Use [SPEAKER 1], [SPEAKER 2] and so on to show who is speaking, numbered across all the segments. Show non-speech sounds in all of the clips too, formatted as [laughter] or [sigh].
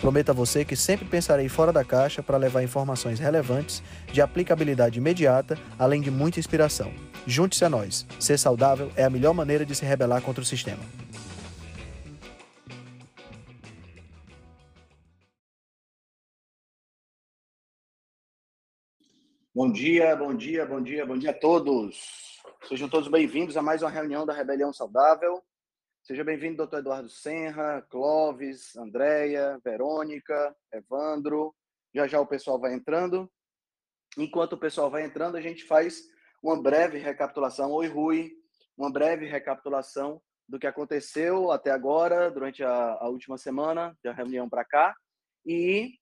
[SPEAKER 1] Prometo a você que sempre pensarei fora da caixa para levar informações relevantes, de aplicabilidade imediata, além de muita inspiração. Junte-se a nós. Ser saudável é a melhor maneira de se rebelar contra o sistema. Bom dia, bom dia, bom dia, bom dia a todos. Sejam todos bem-vindos a mais uma reunião da Rebelião Saudável. Seja bem-vindo, doutor Eduardo Senra, Clóvis, Andréia, Verônica, Evandro. Já já o pessoal vai entrando. Enquanto o pessoal vai entrando, a gente faz uma breve recapitulação. Oi, Rui. Uma breve recapitulação do que aconteceu até agora, durante a, a última semana, da reunião para cá. E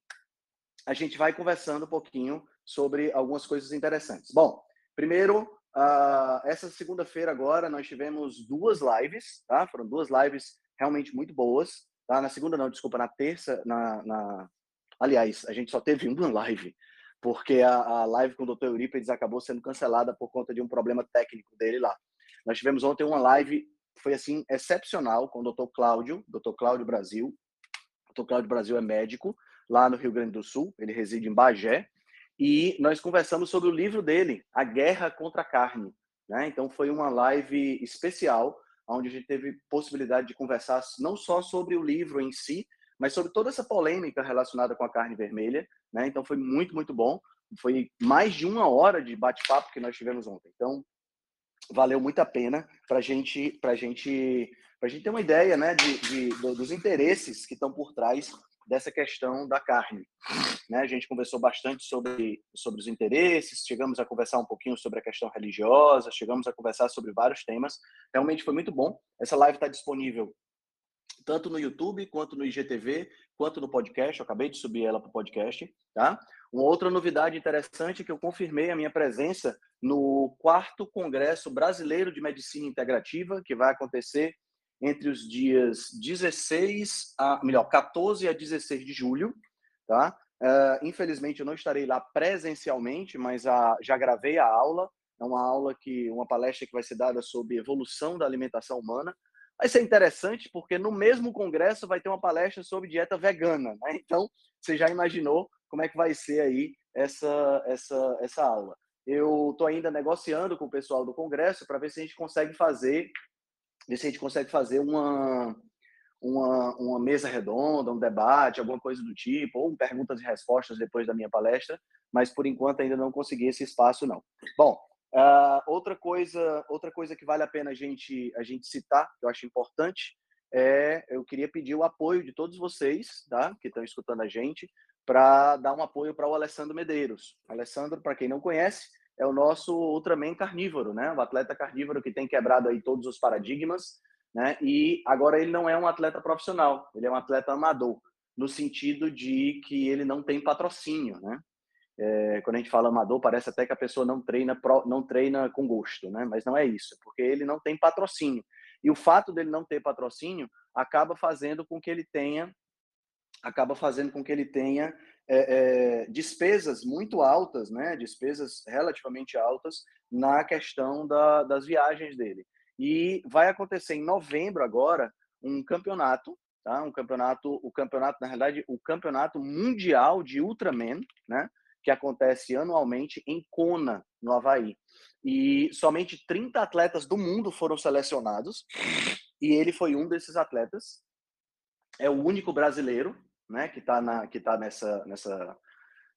[SPEAKER 1] a gente vai conversando um pouquinho sobre algumas coisas interessantes. Bom, primeiro, Uh, essa segunda-feira agora nós tivemos duas lives, tá? Foram duas lives realmente muito boas, tá? Na segunda não, desculpa, na terça, na, na... aliás, a gente só teve uma live, porque a, a live com o Dr. Eurípides acabou sendo cancelada por conta de um problema técnico dele lá. Nós tivemos ontem uma live, foi assim excepcional com o Dr. Cláudio, Dr. Cláudio Brasil. O Dr. Cláudio Brasil é médico lá no Rio Grande do Sul, ele reside em Bagé, e nós conversamos sobre o livro dele, A Guerra contra a Carne. Né? Então foi uma live especial, onde a gente teve possibilidade de conversar não só sobre o livro em si, mas sobre toda essa polêmica relacionada com a carne vermelha. Né? Então foi muito, muito bom. Foi mais de uma hora de bate-papo que nós tivemos ontem. Então valeu muito a pena para gente, a gente, a gente ter uma ideia né, de, de, dos interesses que estão por trás dessa questão da carne. Né? A gente conversou bastante sobre, sobre os interesses, chegamos a conversar um pouquinho sobre a questão religiosa, chegamos a conversar sobre vários temas. Realmente foi muito bom. Essa live está disponível tanto no YouTube, quanto no IGTV, quanto no podcast. Eu acabei de subir ela para o podcast. Tá? Uma outra novidade interessante é que eu confirmei a minha presença no quarto Congresso Brasileiro de Medicina Integrativa, que vai acontecer entre os dias 16 a, melhor, 14 a 16 de julho, tá? Uh, infelizmente eu não estarei lá presencialmente, mas a, já gravei a aula. É uma aula que, uma palestra que vai ser dada sobre evolução da alimentação humana. Vai ser interessante porque no mesmo congresso vai ter uma palestra sobre dieta vegana, né? Então você já imaginou como é que vai ser aí essa essa essa aula. Eu estou ainda negociando com o pessoal do congresso para ver se a gente consegue fazer ver se a gente consegue fazer uma, uma, uma mesa redonda, um debate, alguma coisa do tipo, ou perguntas e respostas depois da minha palestra, mas por enquanto ainda não consegui esse espaço, não. Bom, uh, outra, coisa, outra coisa que vale a pena a gente, a gente citar, que eu acho importante, é eu queria pedir o apoio de todos vocês, tá, que estão escutando a gente, para dar um apoio para o Alessandro Medeiros. Alessandro, para quem não conhece, é o nosso Ultraman carnívoro, né? O atleta carnívoro que tem quebrado aí todos os paradigmas, né? E agora ele não é um atleta profissional, ele é um atleta amador, no sentido de que ele não tem patrocínio, né? É, quando a gente fala amador, parece até que a pessoa não treina não treina com gosto, né? Mas não é isso, porque ele não tem patrocínio. E o fato dele não ter patrocínio acaba fazendo com que ele tenha acaba fazendo com que ele tenha é, é, despesas muito altas, né, despesas relativamente altas na questão da, das viagens dele. E vai acontecer em novembro agora um campeonato, tá? Um campeonato, o campeonato na realidade, o campeonato mundial de Ultraman, né? Que acontece anualmente em Kona, no Havaí. E somente 30 atletas do mundo foram selecionados e ele foi um desses atletas. É o único brasileiro né, que está na que tá nessa nessa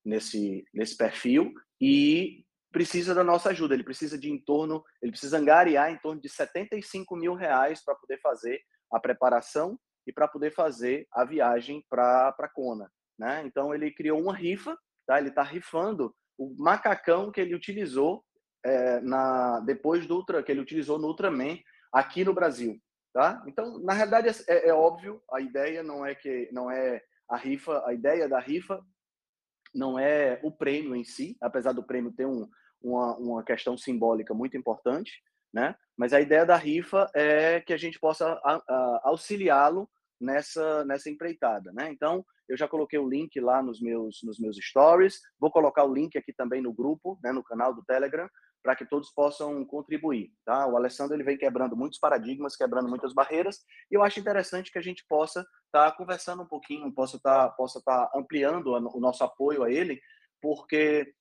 [SPEAKER 1] nesse nesse perfil e precisa da nossa ajuda. Ele precisa de em torno, ele precisa angariar em torno de 75 mil reais para poder fazer a preparação e para poder fazer a viagem para para Kona, né? Então ele criou uma rifa, tá? Ele está rifando o macacão que ele utilizou é, na depois do Ultra que ele utilizou no Ultraman aqui no Brasil, tá? Então na realidade é, é óbvio a ideia não é que não é a rifa, a ideia da rifa não é o prêmio em si, apesar do prêmio ter um, uma, uma questão simbólica muito importante, né? Mas a ideia da rifa é que a gente possa auxiliá-lo nessa, nessa empreitada, né? Então, eu já coloquei o link lá nos meus, nos meus stories, vou colocar o link aqui também no grupo, né, no canal do Telegram, para que todos possam contribuir, tá? O Alessandro ele vem quebrando muitos paradigmas, quebrando muitas barreiras, e eu acho interessante que a gente possa estar tá conversando um pouquinho, possa estar tá, possa tá ampliando o nosso apoio a ele, porque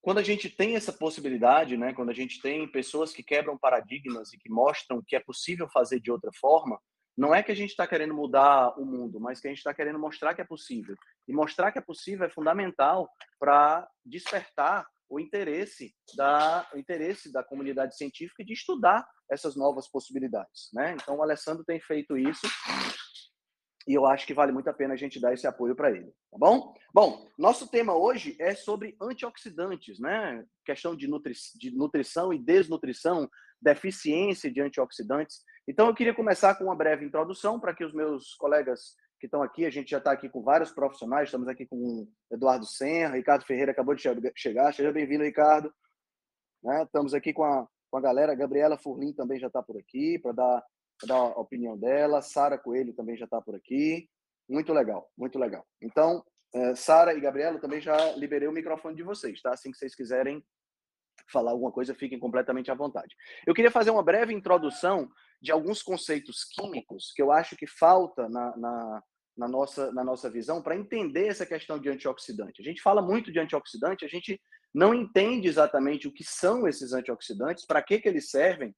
[SPEAKER 1] quando a gente tem essa possibilidade, né, quando a gente tem pessoas que quebram paradigmas e que mostram que é possível fazer de outra forma, não é que a gente está querendo mudar o mundo, mas que a gente está querendo mostrar que é possível. E mostrar que é possível é fundamental para despertar o interesse da o interesse da comunidade científica de estudar essas novas possibilidades, né? Então o Alessandro tem feito isso e eu acho que vale muito a pena a gente dar esse apoio para ele, tá bom? Bom, nosso tema hoje é sobre antioxidantes, né? Questão de, nutri de nutrição e desnutrição, deficiência de antioxidantes. Então eu queria começar com uma breve introdução para que os meus colegas que estão aqui, a gente já está aqui com vários profissionais, estamos aqui com Eduardo Senra, Ricardo Ferreira acabou de chegar, seja bem-vindo, Ricardo. Né? Estamos aqui com a, com a galera, a Gabriela Furlim também já está por aqui para dar dar a opinião dela. Sara Coelho também já está por aqui. Muito legal, muito legal. Então, é, Sara e Gabriela, também já liberei o microfone de vocês, tá? Assim que vocês quiserem falar alguma coisa, fiquem completamente à vontade. Eu queria fazer uma breve introdução de alguns conceitos químicos que eu acho que falta na, na, na nossa, na nossa visão para entender essa questão de antioxidante. A gente fala muito de antioxidante, a gente não entende exatamente o que são esses antioxidantes, para que, que eles servem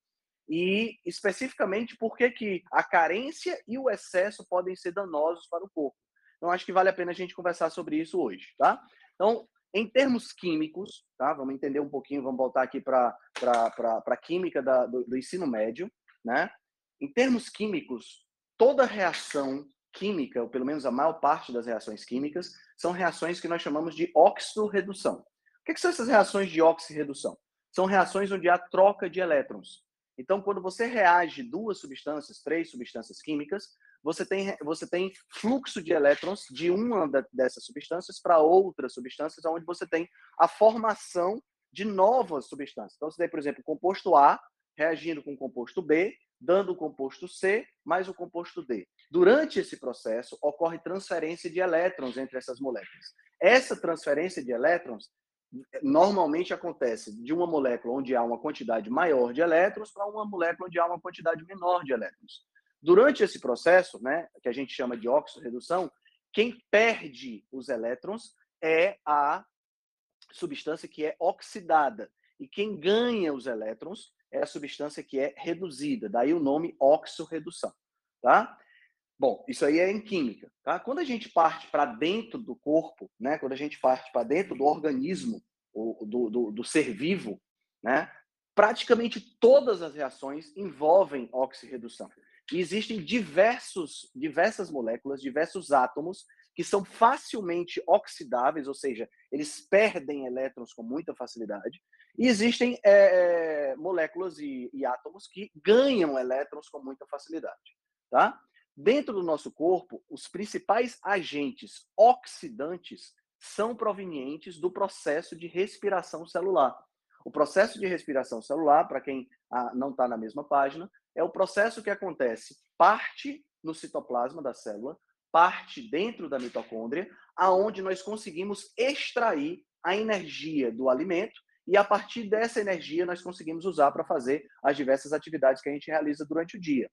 [SPEAKER 1] e especificamente por que, a carência e o excesso podem ser danosos para o corpo. Então, acho que vale a pena a gente conversar sobre isso hoje, tá? Então, em termos químicos, tá? Vamos entender um pouquinho, vamos voltar aqui para a química da, do, do ensino médio, né? Em termos químicos, toda reação química, ou pelo menos a maior parte das reações químicas, são reações que nós chamamos de oxidorredução. O que, que são essas reações de oxidorredução? São reações onde há troca de elétrons. Então, quando você reage duas substâncias, três substâncias químicas, você tem, você tem fluxo de elétrons de uma dessas substâncias para outras substâncias, onde você tem a formação de novas substâncias. Então, você tem, por exemplo, o composto A reagindo com o composto B, dando o composto C mais o composto D. Durante esse processo, ocorre transferência de elétrons entre essas moléculas. Essa transferência de elétrons normalmente acontece de uma molécula onde há uma quantidade maior de elétrons para uma molécula onde há uma quantidade menor de elétrons. Durante esse processo, né, que a gente chama de oxidorredução, quem perde os elétrons é a substância que é oxidada. E quem ganha os elétrons é a substância que é reduzida. Daí o nome oxorredução. Tá? Bom, isso aí é em química, tá? Quando a gente parte para dentro do corpo, né? Quando a gente parte para dentro do organismo, do, do, do, ser vivo, né? Praticamente todas as reações envolvem oxirredução. E existem diversos, diversas moléculas, diversos átomos que são facilmente oxidáveis, ou seja, eles perdem elétrons com muita facilidade. E existem é, moléculas e, e átomos que ganham elétrons com muita facilidade, tá? Dentro do nosso corpo, os principais agentes oxidantes são provenientes do processo de respiração celular. O processo de respiração celular, para quem ah, não está na mesma página, é o processo que acontece parte no citoplasma da célula, parte dentro da mitocôndria, aonde nós conseguimos extrair a energia do alimento e a partir dessa energia nós conseguimos usar para fazer as diversas atividades que a gente realiza durante o dia.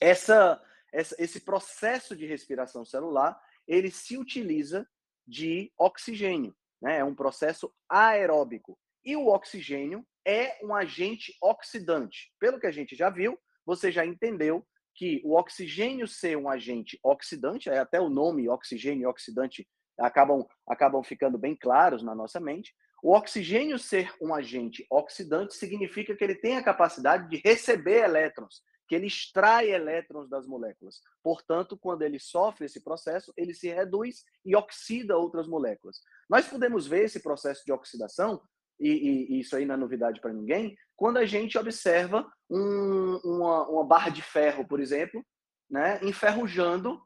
[SPEAKER 1] Essa esse processo de respiração celular, ele se utiliza de oxigênio, né? É um processo aeróbico. E o oxigênio é um agente oxidante. Pelo que a gente já viu, você já entendeu que o oxigênio ser um agente oxidante, até o nome oxigênio e oxidante acabam, acabam ficando bem claros na nossa mente. O oxigênio ser um agente oxidante significa que ele tem a capacidade de receber elétrons, que ele extrai elétrons das moléculas. Portanto, quando ele sofre esse processo, ele se reduz e oxida outras moléculas. Nós podemos ver esse processo de oxidação, e, e, e isso aí não é novidade para ninguém, quando a gente observa um, uma, uma, barra de ferro, por exemplo, né, enferrujando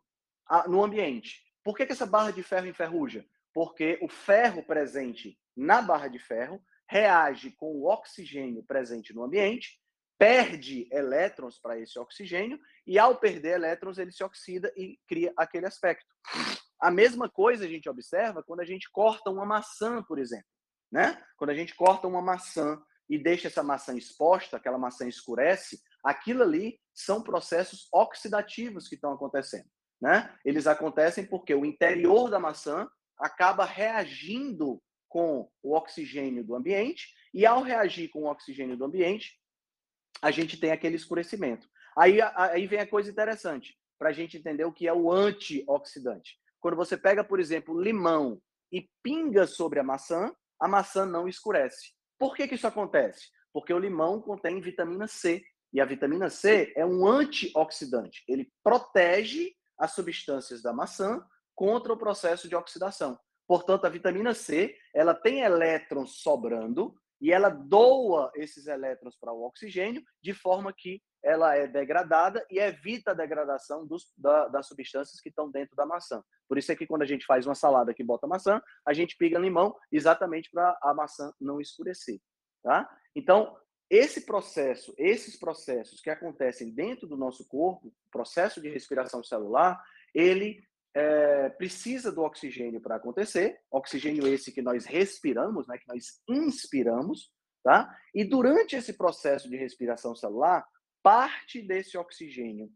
[SPEAKER 1] a, no ambiente. Por que, que essa barra de ferro enferruja? Porque o ferro presente na barra de ferro reage com o oxigênio presente no ambiente, perde elétrons para esse oxigênio, e ao perder elétrons, ele se oxida e cria aquele aspecto. A mesma coisa a gente observa quando a gente corta uma maçã, por exemplo. Né? Quando a gente corta uma maçã e deixa essa maçã exposta, aquela maçã escurece, aquilo ali são processos oxidativos que estão acontecendo. Né? Eles acontecem porque o interior da maçã acaba reagindo com o oxigênio do ambiente, e ao reagir com o oxigênio do ambiente, a gente tem aquele escurecimento. Aí, aí vem a coisa interessante, para a gente entender o que é o antioxidante. Quando você pega, por exemplo, limão e pinga sobre a maçã, a maçã não escurece. Por que, que isso acontece? Porque o limão contém vitamina C. E a vitamina C é um antioxidante. Ele protege as substâncias da maçã contra o processo de oxidação. Portanto, a vitamina C, ela tem elétrons sobrando e ela doa esses elétrons para o oxigênio de forma que ela é degradada e evita a degradação dos, da, das substâncias que estão dentro da maçã. Por isso é que quando a gente faz uma salada que bota maçã, a gente piga limão exatamente para a maçã não escurecer, tá? Então, esse processo, esses processos que acontecem dentro do nosso corpo, processo de respiração celular, ele é, precisa do oxigênio para acontecer, oxigênio esse que nós respiramos, né, que nós inspiramos, tá? E durante esse processo de respiração celular, parte desse oxigênio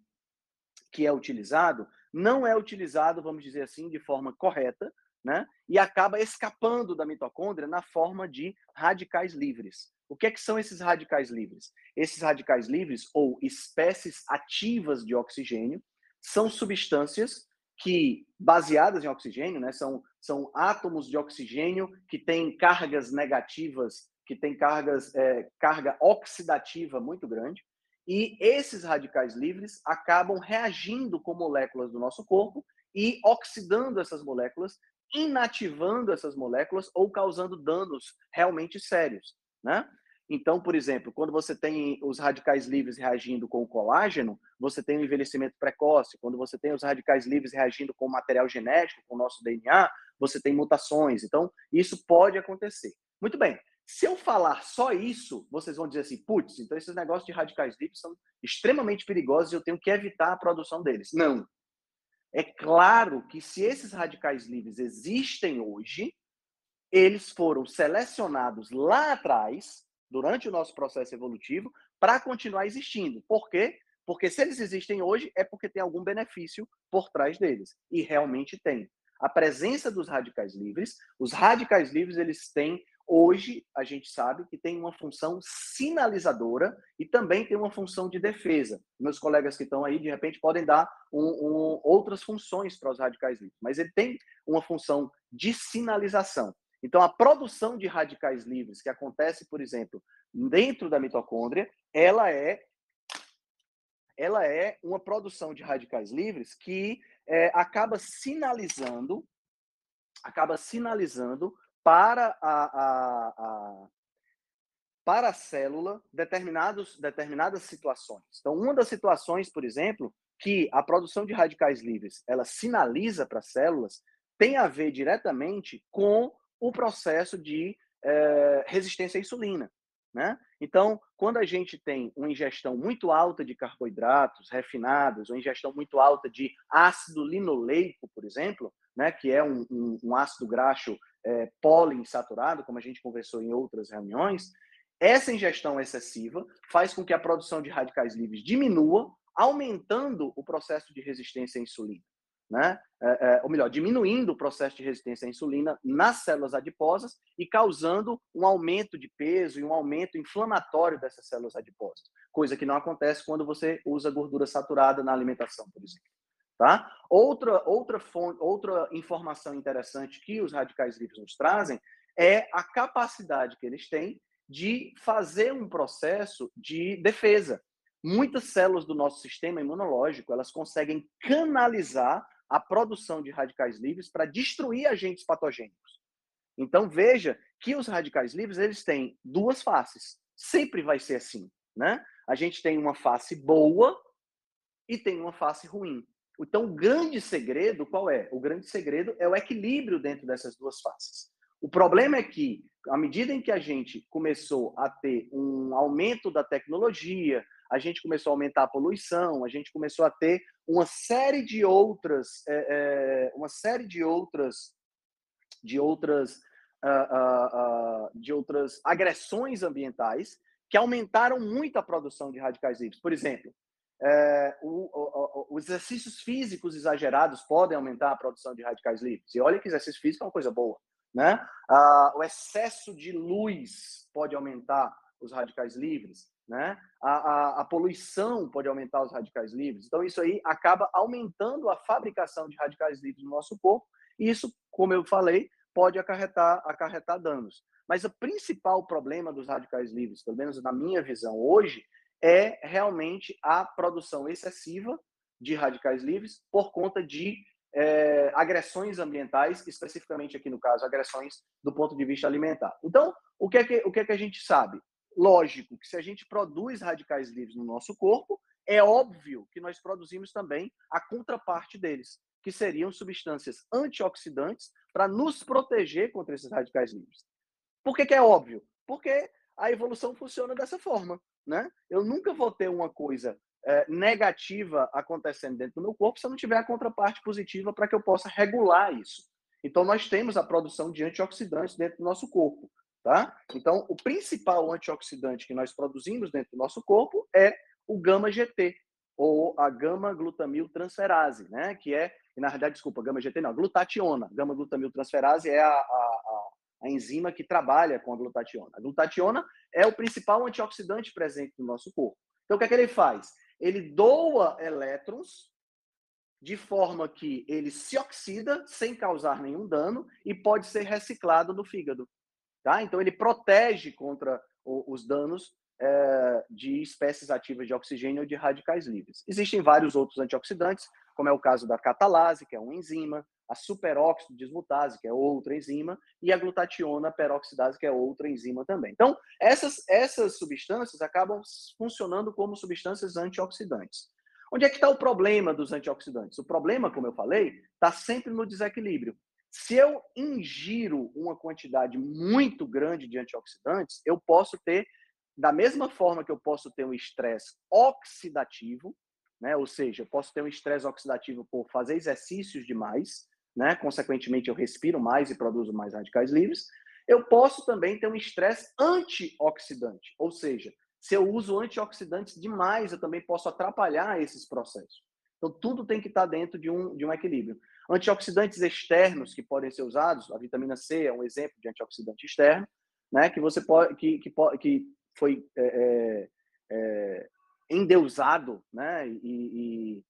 [SPEAKER 1] que é utilizado não é utilizado, vamos dizer assim, de forma correta, né? E acaba escapando da mitocôndria na forma de radicais livres. O que, é que são esses radicais livres? Esses radicais livres, ou espécies ativas de oxigênio, são substâncias que, baseadas em oxigênio, né, são, são átomos de oxigênio que têm cargas negativas, que têm cargas, é, carga oxidativa muito grande, e esses radicais livres acabam reagindo com moléculas do nosso corpo e oxidando essas moléculas, inativando essas moléculas ou causando danos realmente sérios, né? Então, por exemplo, quando você tem os radicais livres reagindo com o colágeno, você tem um envelhecimento precoce. Quando você tem os radicais livres reagindo com o material genético, com o nosso DNA, você tem mutações. Então, isso pode acontecer. Muito bem. Se eu falar só isso, vocês vão dizer assim, putz, então esses negócios de radicais livres são extremamente perigosos e eu tenho que evitar a produção deles. Não. É claro que se esses radicais livres existem hoje, eles foram selecionados lá atrás durante o nosso processo evolutivo para continuar existindo. Por quê? Porque se eles existem hoje, é porque tem algum benefício por trás deles. E realmente tem. A presença dos radicais livres, os radicais livres, eles têm, hoje, a gente sabe que tem uma função sinalizadora e também tem uma função de defesa. Meus colegas que estão aí, de repente, podem dar um, um, outras funções para os radicais livres, mas ele tem uma função de sinalização. Então, a produção de radicais livres que acontece, por exemplo, dentro da mitocôndria, ela é ela é uma produção de radicais livres que é, acaba sinalizando acaba sinalizando para a, a, a, para a célula determinados, determinadas situações. Então, uma das situações, por exemplo, que a produção de radicais livres ela sinaliza para as células tem a ver diretamente com o processo de é, resistência à insulina. Né? Então, quando a gente tem uma ingestão muito alta de carboidratos refinados, ou ingestão muito alta de ácido linoleico, por exemplo, né, que é um, um, um ácido graxo é, poliinsaturado, como a gente conversou em outras reuniões, essa ingestão excessiva faz com que a produção de radicais livres diminua, aumentando o processo de resistência à insulina né? É, é, ou melhor, diminuindo o processo de resistência à insulina nas células adiposas e causando um aumento de peso e um aumento inflamatório dessas células adiposas, coisa que não acontece quando você usa gordura saturada na alimentação, por exemplo. Tá? Outra, outra, fonte, outra informação interessante que os radicais livres nos trazem é a capacidade que eles têm de fazer um processo de defesa. Muitas células do nosso sistema imunológico, elas conseguem canalizar a produção de radicais livres para destruir agentes patogênicos. Então veja que os radicais livres eles têm duas faces. Sempre vai ser assim, né? A gente tem uma face boa e tem uma face ruim. Então o grande segredo qual é? O grande segredo é o equilíbrio dentro dessas duas faces. O problema é que, à medida em que a gente começou a ter um aumento da tecnologia, a gente começou a aumentar a poluição, a gente começou a ter uma série de outras, é, é, uma série de outras, de outras, uh, uh, uh, de outras agressões ambientais que aumentaram muito a produção de radicais livres. Por exemplo, é, o, o, os exercícios físicos exagerados podem aumentar a produção de radicais livres. E olha que exercício físico é uma coisa boa. Né? O excesso de luz pode aumentar os radicais livres. Né? A, a, a, poluição pode aumentar os radicais livres. Então, isso aí acaba aumentando a fabricação de radicais livres no nosso corpo. E isso, como eu falei, pode acarretar, acarretar danos. Mas o principal problema dos radicais livres, pelo menos na minha visão hoje, é realmente a produção excessiva de radicais livres por conta de é, agressões ambientais, especificamente aqui no caso, agressões do ponto de vista alimentar. Então, o que é que, o que, é que a gente sabe? Lógico que se a gente produz radicais livres no nosso corpo, é óbvio que nós produzimos também a contraparte deles, que seriam substâncias antioxidantes para nos proteger contra esses radicais livres. Por que, que é óbvio? Porque a evolução funciona dessa forma. Né? Eu nunca vou ter uma coisa é, negativa acontecendo dentro do meu corpo se eu não tiver a contraparte positiva para que eu possa regular isso. Então, nós temos a produção de antioxidantes dentro do nosso corpo. Tá? Então, o principal antioxidante que nós produzimos dentro do nosso corpo é o gama-GT, ou a gama-glutamil transferase, né? que é, na verdade, desculpa, gama-GT não, glutationa. Gama-glutamil transferase é a, a, a, a, enzima que trabalha com a glutationa. A glutationa é o principal antioxidante presente no nosso corpo. Então, o que é que ele faz? Ele doa elétrons de forma que ele se oxida sem causar nenhum dano e pode ser reciclado no fígado. Tá? Então, ele protege contra os danos é, de espécies ativas de oxigênio ou de radicais livres. Existem vários outros antioxidantes, como é o caso da catalase, que é uma enzima, a superóxido dismutase, que é outra enzima, e a glutationa peroxidase, que é outra enzima também. Então, essas, essas substâncias acabam funcionando como substâncias antioxidantes. Onde é que está o problema dos antioxidantes? O problema, como eu falei, está sempre no desequilíbrio. Se eu ingiro uma quantidade muito grande de antioxidantes, eu posso ter, da mesma forma que eu posso ter um estresse oxidativo, né? ou seja, eu posso ter um estresse oxidativo por fazer exercícios demais, né? consequentemente eu respiro mais e produzo mais radicais livres, eu posso também ter um estresse antioxidante, ou seja, se eu uso antioxidantes demais, eu também posso atrapalhar esses processos. Então, tudo tem que estar dentro de um, de um equilíbrio. Antioxidantes externos que podem ser usados, a vitamina C é um exemplo de antioxidante externo, né, que você pode, que, que, que foi é, é, é, endeusado, né, e, e,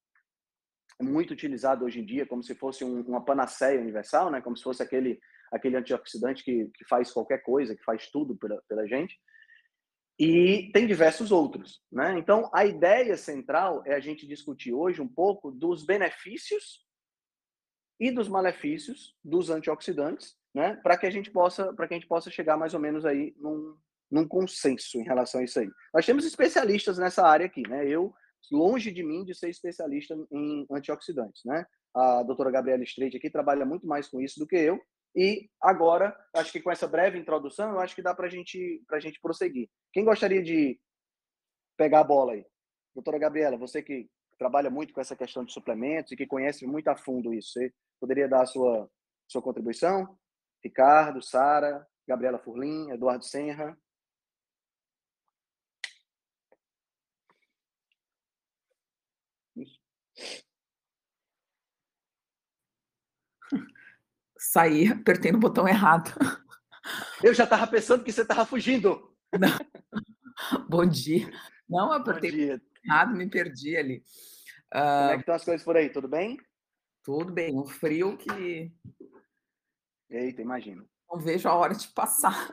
[SPEAKER 1] muito utilizado hoje em dia, como se fosse um, uma panaceia universal, né, como se fosse aquele aquele antioxidante que, que faz qualquer coisa, que faz tudo pela, pela gente. E tem diversos outros, né? Então, a ideia central é a gente discutir hoje um pouco dos benefícios e dos malefícios dos antioxidantes, né? Para que a gente possa, para que a gente possa chegar mais ou menos aí num, num consenso em relação a isso aí. Nós temos especialistas nessa área aqui, né? Eu longe de mim de ser especialista em antioxidantes, né? A doutora Gabriela Streit aqui trabalha muito mais com isso do que eu. E agora, acho que com essa breve introdução, eu acho que dá para gente, a gente prosseguir. Quem gostaria de pegar a bola aí? Doutora Gabriela, você que trabalha muito com essa questão de suplementos e que conhece muito a fundo isso, você Poderia dar a sua, sua contribuição? Ricardo, Sara, Gabriela Furlim, Eduardo Senra.
[SPEAKER 2] Saí, apertei no botão errado.
[SPEAKER 1] Eu já estava pensando que você estava fugindo.
[SPEAKER 2] Não. Bom dia. Não, apertei errado, me perdi ali.
[SPEAKER 1] Uh... Como é que estão as coisas por aí? Tudo bem?
[SPEAKER 2] Tudo bem, um frio que.
[SPEAKER 1] Eita, imagino.
[SPEAKER 2] Não vejo a hora de passar.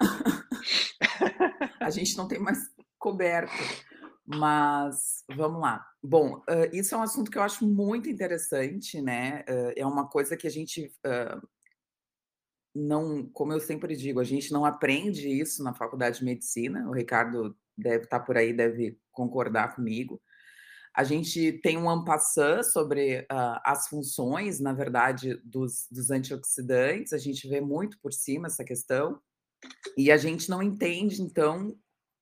[SPEAKER 2] a gente não tem mais coberto. Mas vamos lá. Bom, uh, isso é um assunto que eu acho muito interessante, né? Uh, é uma coisa que a gente uh, não, como eu sempre digo, a gente não aprende isso na faculdade de medicina. O Ricardo deve estar por aí, deve concordar comigo A gente tem um ampassã sobre uh, as funções, na verdade, dos, dos antioxidantes, a gente vê muito por cima essa questão, e a gente não entende, então,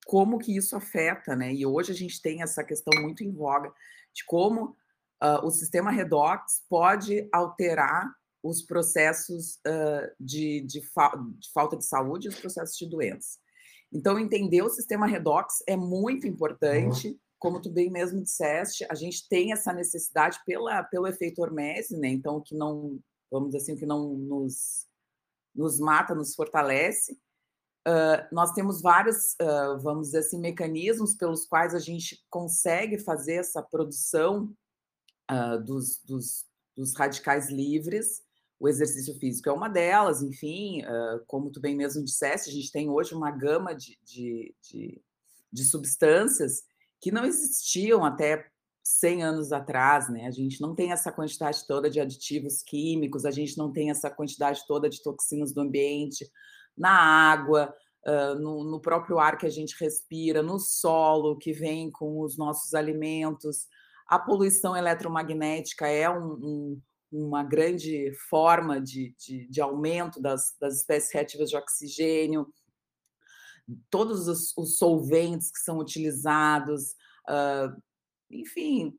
[SPEAKER 2] como que isso afeta, né? E hoje a gente tem essa questão muito em voga de como uh, o sistema redox pode alterar os processos uh, de, de, fa de, falta de saúde e os processos de doença. Então, entender o sistema redox é muito importante. Uhum como tu bem mesmo disseste, a gente tem essa necessidade pela, pelo efeito hormese, né? Então, que não, vamos dizer assim, que não nos, nos mata, nos fortalece. Uh, nós temos vários, uh, vamos dizer assim, mecanismos pelos quais a gente consegue fazer essa produção uh, dos, dos, dos, radicais livres. O exercício físico é uma delas, enfim, como tu bem mesmo disseste, a gente tem hoje uma gama de, de, de, de substâncias que não existiam até 100 anos atrás, né? A gente não tem essa quantidade toda de aditivos químicos, a gente não tem essa quantidade toda de toxinas do ambiente, na água, uh, no, no, próprio ar que a gente respira, no solo que vem com os nossos alimentos. A poluição eletromagnética é um, um, uma grande forma de, de, de aumento das, das espécies reativas de oxigênio todos os, os solventes que são utilizados, uh, enfim,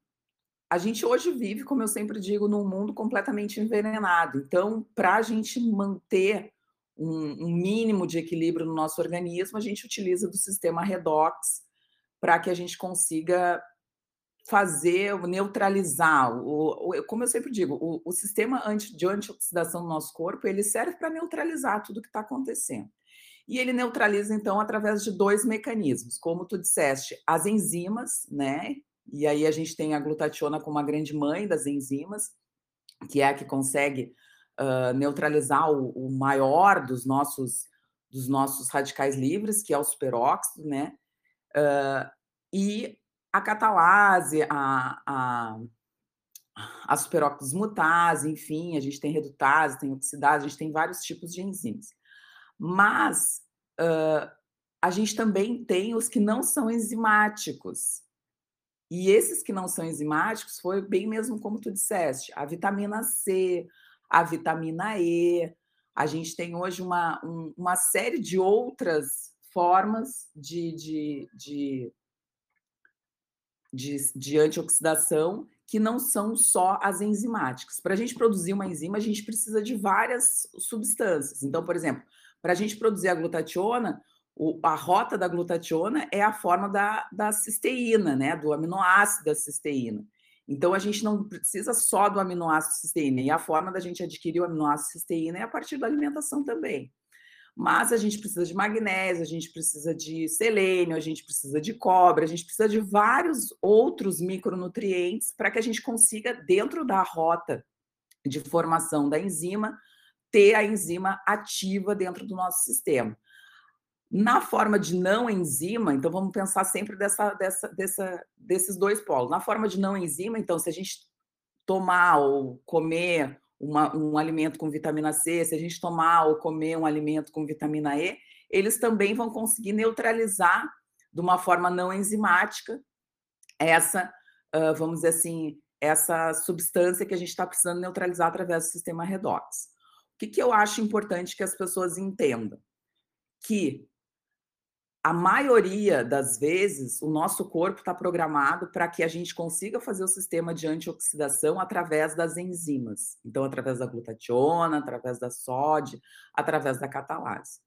[SPEAKER 2] a gente hoje vive, como eu sempre digo, num mundo completamente envenenado. Então, para a gente manter um, um, mínimo de equilíbrio no nosso organismo, a gente utiliza do sistema redox para que a gente consiga fazer, neutralizar. O, o, como eu sempre digo, o, o sistema anti, de antioxidação do nosso corpo ele serve para neutralizar tudo que está acontecendo. E ele neutraliza, então, através de dois mecanismos. Como tu disseste, as enzimas, né? E aí a gente tem a glutationa como a grande mãe das enzimas, que é a que consegue uh, neutralizar o, o, maior dos nossos, dos nossos radicais livres, que é o superóxido, né? Uh, e a catalase, a, a, a superóxido mutase, enfim, a gente tem redutase, tem oxidase, a gente tem vários tipos de enzimas. Mas uh, a gente também tem os que não são enzimáticos. E esses que não são enzimáticos foi bem mesmo como tu disseste, a vitamina C, a vitamina E. A gente tem hoje uma, um, uma série de outras formas de, de, de, de, de antioxidação que não são só as enzimáticas. Para a gente produzir uma enzima, a gente precisa de várias substâncias. Então, por exemplo, para a gente produzir a glutationa, o, a rota da glutationa é a forma da, da cisteína, né? Do aminoácido da cisteína. Então a gente não precisa só do aminoácido cisteína, e a forma da gente adquirir o aminoácido cisteína é a partir da alimentação também. Mas a gente precisa de magnésio, a gente precisa de selênio, a gente precisa de cobre, a gente precisa de vários outros micronutrientes para que a gente consiga, dentro da rota de formação da enzima, ter a enzima ativa dentro do nosso sistema. Na forma de não enzima, então vamos pensar sempre dessa, dessa, dessa, desses dois polos. Na forma de não enzima, então, se a gente tomar ou comer uma, um alimento com vitamina C, se a gente tomar ou comer um alimento com vitamina E, eles também vão conseguir neutralizar de uma forma não enzimática essa, uh, vamos dizer assim, essa substância que a gente está precisando neutralizar através do sistema redox. O que, que eu acho importante que as pessoas entendam? Que a maioria das vezes o nosso corpo está programado para que a gente consiga fazer o sistema de antioxidação através das enzimas. Então, através da glutationa, através da sódio, através da catalase.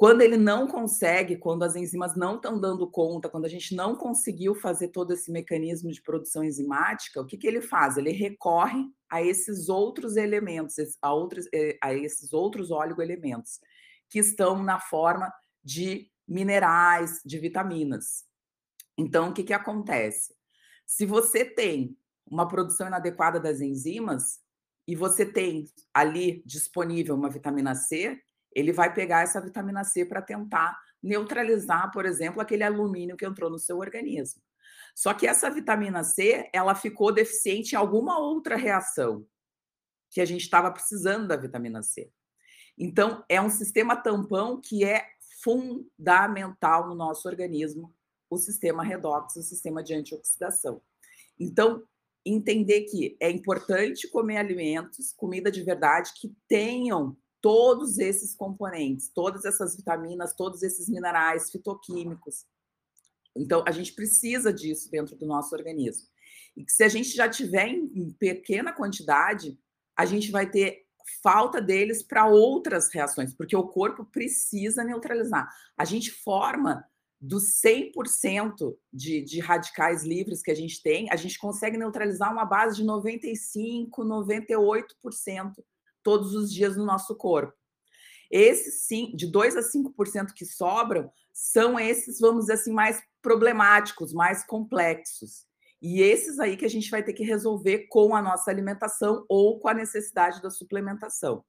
[SPEAKER 2] Quando ele não consegue, quando as enzimas não estão dando conta, quando a gente não conseguiu fazer todo esse mecanismo de produção enzimática, o que, que ele faz? Ele recorre a esses outros elementos, a, outros, eh, a esses outros oligoelementos, que estão na forma de minerais, de vitaminas. Então, o que, que acontece? Se você tem uma produção inadequada das enzimas e você tem ali disponível uma vitamina C, ele vai pegar essa vitamina C para tentar neutralizar, por exemplo, aquele alumínio que entrou no seu organismo. Só que essa vitamina C, ela ficou deficiente em alguma outra reação que a gente estava precisando da vitamina C. Então, é um sistema tampão que é fundamental no nosso organismo, o sistema redox, o sistema de antioxidação. Então, entender que é importante comer alimentos, comida de verdade, que tenham todos esses componentes, todas essas vitaminas, todos esses minerais fitoquímicos. Então, a gente precisa disso dentro do nosso organismo. E que se a gente já tiver em pequena quantidade, a gente vai ter falta deles para outras reações, porque o corpo precisa neutralizar. A gente forma dos 100% de, de radicais livres que a gente tem, a gente consegue neutralizar uma base de 95, 98% todos os dias no nosso corpo. Esses sim, de 2 a 5% que sobram, são esses, vamos dizer assim, mais problemáticos, mais complexos. E esses aí que a gente vai ter que resolver com a nossa alimentação ou com a necessidade da suplementação.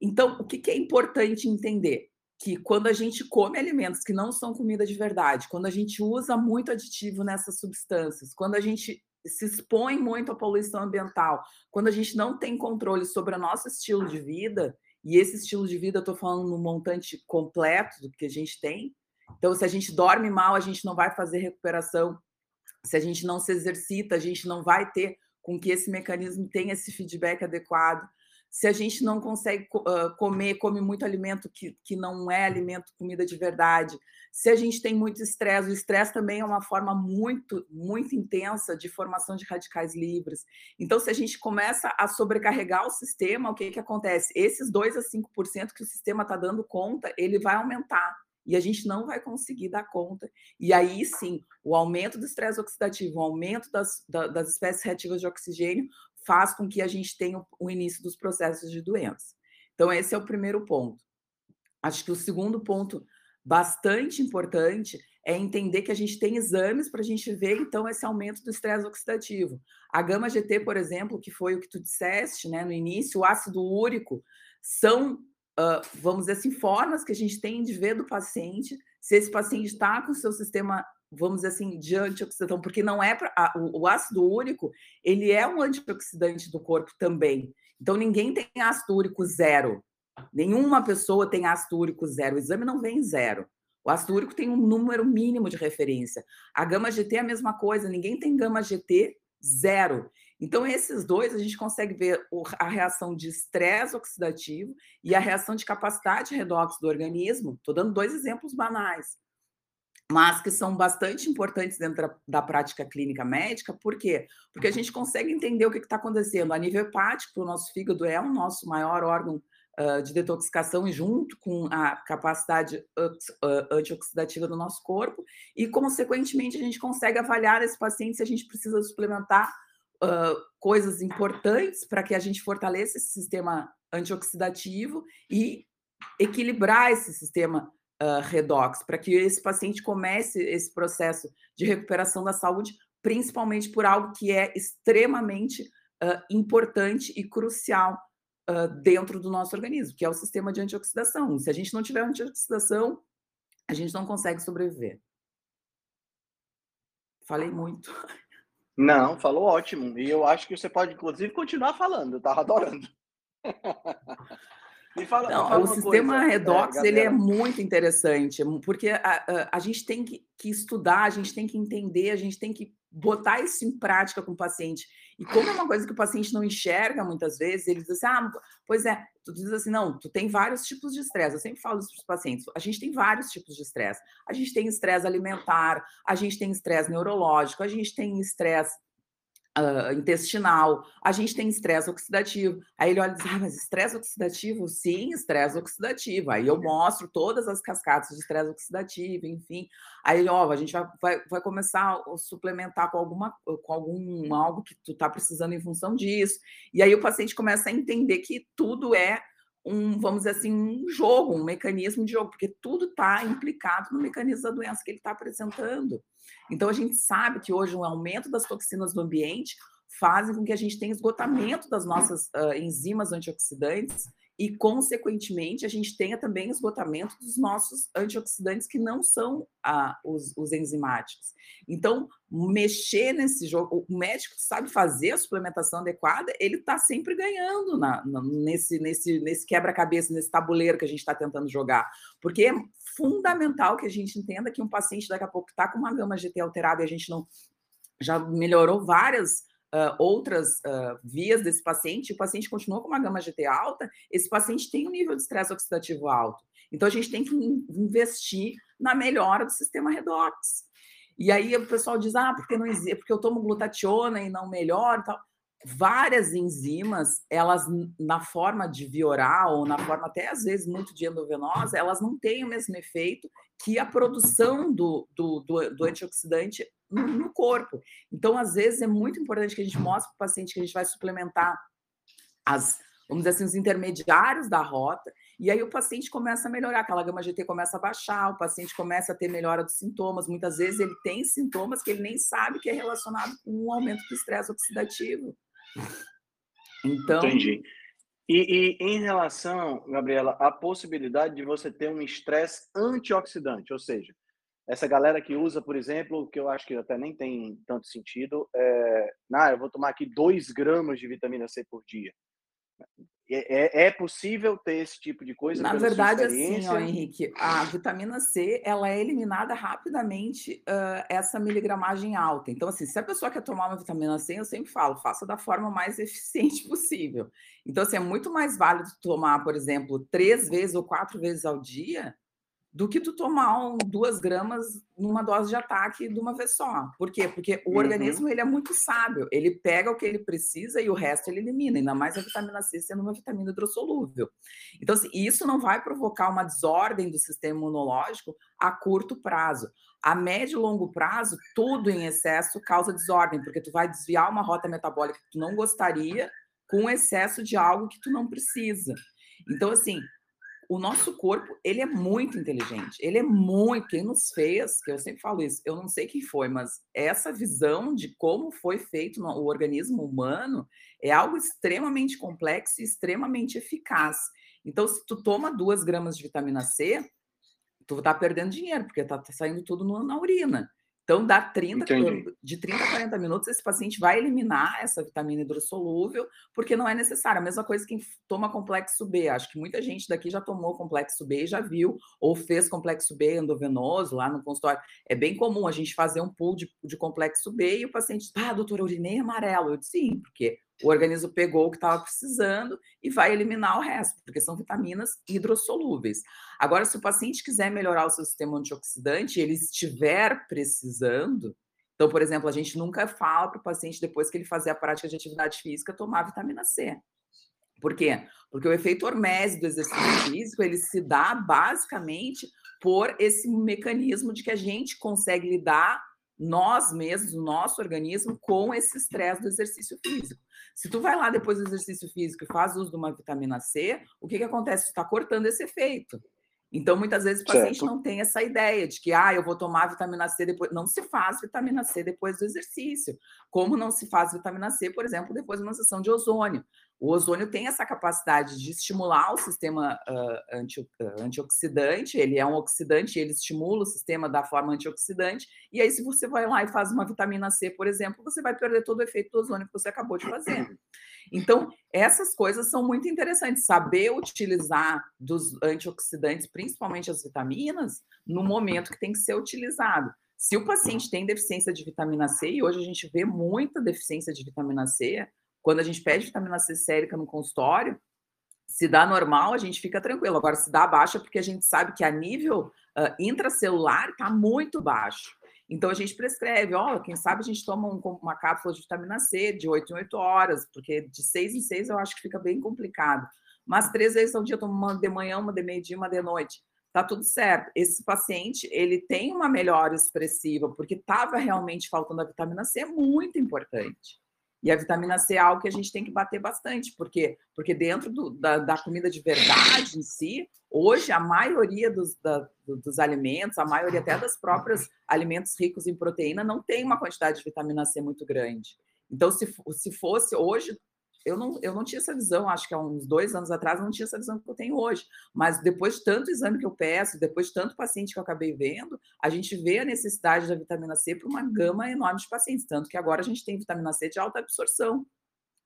[SPEAKER 2] Então, o que, que é importante entender? Que quando a gente come alimentos que não são comida de verdade, quando a gente usa muito aditivo nessas substâncias, quando a gente se expõe muito à poluição ambiental, quando a gente não tem controle sobre o nosso estilo de vida, e esse estilo de vida, eu estou falando no montante completo do que a gente tem. Então, se a gente dorme mal, a gente não vai fazer recuperação se a gente não se exercita, a gente não vai ter com que esse mecanismo tenha esse feedback adequado. Se a gente não consegue uh, comer, come muito alimento que, que não é alimento, comida de verdade. Se a gente tem muito estresse, o estresse também é uma forma muito, muito intensa de formação de radicais livres. Então, se a gente começa a sobrecarregar o sistema, o que, que acontece? Esses 2 a 5% que o sistema está dando conta, ele vai aumentar e a gente não vai conseguir dar conta. E aí sim, o aumento do estresse oxidativo, o aumento das, das espécies reativas de oxigênio faz com que a gente tenha o, início dos processos de doença. Então, esse é o primeiro ponto. Acho que o segundo ponto, bastante importante, é entender que a gente tem exames para a gente ver, então, esse aumento do estresse oxidativo. A gama-GT, por exemplo, que foi o que tu disseste né, no início, o ácido úrico, são uh, vamos dizer assim, formas que a gente tem de ver do paciente se esse paciente está com o seu sistema, vamos dizer assim, de antioxidação, porque não é para. O, o ácido úrico, ele é um antioxidante do corpo também. Então, ninguém tem ácido úrico zero. Nenhuma pessoa tem ácido úrico zero. O exame não vem zero. O ácido úrico tem um número mínimo de referência. A gama GT é a mesma coisa. Ninguém tem gama GT zero. Então, esses dois, a gente consegue ver a reação de estresse oxidativo e a reação de capacidade redox do organismo. Estou dando dois exemplos banais, mas que são bastante importantes dentro da, da prática clínica médica. Por quê? Porque a gente consegue entender o que está acontecendo a nível hepático, o nosso fígado é o nosso maior órgão uh, de detoxicação e junto com a capacidade antioxidativa do nosso corpo, e, consequentemente, a gente consegue avaliar esse paciente se a gente precisa suplementar uh, coisas importantes para que a gente fortaleça esse sistema antioxidativo e equilibrar esse sistema uh, redox, para que esse paciente comece esse processo de recuperação da saúde, principalmente por algo que é extremamente uh, importante e crucial uh, dentro do nosso organismo, que é o sistema de antioxidação. Se a gente não tiver antioxidação, a gente não consegue sobreviver. Falei muito.
[SPEAKER 1] Não, falou ótimo. E eu acho que você pode, inclusive, continuar falando. Eu estava adorando. [laughs]
[SPEAKER 2] me fala, Não, me fala o sistema coisa, redox é, ele é muito interessante, porque a, a, a gente tem que, que, estudar, a gente tem que entender, a gente tem que botar isso em prática com o paciente. E como é uma coisa que o paciente não enxerga muitas vezes, ele diz assim: ah, pois é, tu diz assim, não, tu tem vários tipos de estresse. Eu sempre falo isso para os pacientes: a gente tem vários tipos de estresse. A gente tem estresse alimentar, a gente tem estresse neurológico, a gente tem estresse uh, intestinal, a gente tem estresse oxidativo. Aí ele olha e diz: ah, mas estresse oxidativo? Sim, estresse oxidativo. Aí eu mostro todas as cascatas de estresse oxidativo, enfim. Aí, ó, a gente vai, vai, vai começar a suplementar com, alguma, com algum algo que tu tá precisando em função disso. E aí o paciente começa a entender que tudo é um, vamos dizer assim, um jogo, um mecanismo de jogo, porque tudo está implicado no mecanismo da doença que ele está apresentando. Então, a gente sabe que hoje o aumento das toxinas do ambiente fazem com que a gente tenha esgotamento das nossas uh, enzimas antioxidantes e, consequentemente, a gente tenha também esgotamento dos nossos antioxidantes que não são ah, os, os, enzimáticos. Então, mexer nesse jogo, o médico que sabe fazer a suplementação adequada, ele está sempre ganhando na, na, nesse, nesse, nesse quebra-cabeça, nesse tabuleiro que a gente está tentando jogar. Porque é fundamental que a gente entenda que um paciente daqui a pouco está com uma gama GT alterada e a gente não já melhorou várias uh, outras uh, vias desse paciente, o paciente continua com uma gama GT alta, esse paciente tem um nível de estresse oxidativo alto. Então, a gente tem que investir na melhora do sistema redox. E aí o pessoal diz, ah, porque, não, porque eu tomo glutationa e não melhora e tal várias enzimas, elas na forma de via oral ou na forma até às vezes muito de endovenosa, elas não têm o mesmo efeito que a produção do, do, do, do antioxidante no, no, corpo. Então, às vezes, é muito importante que a gente mostre para o paciente que a gente vai suplementar as, vamos dizer assim, os intermediários da rota, e aí o paciente começa a melhorar, aquela gama GT começa a baixar, o paciente começa a ter melhora dos sintomas. Muitas vezes ele tem sintomas que ele nem sabe que é relacionado com um aumento do estresse oxidativo.
[SPEAKER 1] Então. Entendi. E, e, em relação, Gabriela, à possibilidade de você ter um estresse antioxidante, ou seja, essa galera que usa, por exemplo, que eu acho que até nem tem tanto sentido, é, ah, eu vou tomar aqui 2 gramas de vitamina C por dia. É, é, é, possível ter esse tipo de coisa?
[SPEAKER 2] Na verdade, assim, ó, Henrique, a vitamina C ela é eliminada rapidamente uh, essa miligramagem alta. Então, assim, se a pessoa quer tomar uma vitamina C, eu sempre falo, faça da forma mais [laughs] eficiente possível. Então, assim, é muito mais válido tomar, por exemplo, três vezes ou quatro vezes ao dia do que tu tomar um, duas gramas numa dose de ataque de uma vez só. Por quê? Porque o uhum. organismo ele é muito sábio. Ele pega o que ele precisa e o resto ele elimina. Ainda mais a vitamina C sendo uma vitamina hidrossolúvel. Então, assim, isso não vai provocar uma desordem do sistema imunológico a curto prazo. A médio e longo prazo, tudo em excesso causa desordem, porque tu vai desviar uma rota metabólica que tu não gostaria com excesso de algo que tu não precisa. Então, assim, o nosso corpo, ele é muito inteligente. Ele é muito. Quem nos fez, que eu sempre falo isso, eu não sei quem foi, mas essa visão de como foi feito no, o organismo humano é algo extremamente complexo e extremamente eficaz. Então, se tu toma duas gramas de vitamina C, tu tá perdendo dinheiro, porque tá, tá saindo tudo no, na urina. Então, dá 30, de 30 a 40 minutos, esse paciente vai eliminar essa vitamina hidrossolúvel, porque não é necessário. A mesma coisa quem toma complexo B. Acho que muita gente daqui já tomou complexo B e já viu, ou fez complexo B endovenoso lá no consultório. É bem comum a gente fazer um pool de, de complexo B e o paciente diz, ah, doutora, eu urinei amarelo. Eu disse, sim, porque o organismo pegou o que estava precisando e vai eliminar o resto, porque são vitaminas hidrossolúveis. Agora, se o paciente quiser melhorar o seu sistema antioxidante ele estiver precisando, então, por exemplo, a gente nunca fala para o paciente, depois que ele fazer a prática de atividade física, tomar vitamina C. Por quê? Porque o efeito hormese do exercício físico, ele se dá basicamente por esse mecanismo de que a gente consegue lidar nós mesmos, o nosso organismo, com esse estresse do exercício físico. Se tu vai lá depois do exercício físico e faz uso de uma vitamina C, o que, que acontece? Tu está cortando esse efeito. Então, muitas vezes o paciente certo. não tem essa ideia de que, ah, eu vou tomar vitamina C depois. Não se faz vitamina C depois do exercício. Como não se faz vitamina C, por exemplo, depois de uma sessão de ozônio. O ozônio tem essa capacidade de estimular o sistema uh, anti, uh, antioxidante, ele é um oxidante, ele estimula o sistema da forma antioxidante, e aí, se você vai lá e faz uma vitamina C, por exemplo, você vai perder todo o efeito do ozônio que você acabou de fazer. Então, essas coisas são muito interessantes. Saber utilizar dos antioxidantes, principalmente as vitaminas, no momento que tem que ser utilizado. Se o paciente tem deficiência de vitamina C, e hoje a gente vê muita deficiência de vitamina C, quando a gente pede vitamina C sérica no consultório, se dá normal, a gente fica tranquilo. Agora, se dá baixa, porque a gente sabe que a nível uh, intracelular está muito baixo. Então, a gente prescreve, ó, quem sabe a gente toma um, uma cápsula de vitamina C de 8 em 8 horas, porque de 6 em 6 eu acho que fica bem complicado. Mas três vezes ao dia, toma uma de manhã, uma de meio-dia, uma de noite. Tá tudo certo. Esse paciente, ele tem uma melhora expressiva, porque estava realmente faltando a vitamina C, é muito importante. E a vitamina C é algo que a gente tem que bater bastante, porque porque dentro do, da, da, comida de verdade em si, hoje a maioria dos, da, dos alimentos, a maioria até das próprias alimentos ricos em proteína, não tem uma quantidade de vitamina C muito grande. Então, se, se fosse hoje, eu não, eu não tinha essa visão, acho que há uns dois anos atrás eu não tinha essa visão que eu tenho hoje. Mas depois de tanto exame que eu peço, depois de tanto paciente que eu acabei vendo, a gente vê a necessidade da vitamina C para uma gama enorme de pacientes. Tanto que agora a gente tem vitamina C de alta absorção.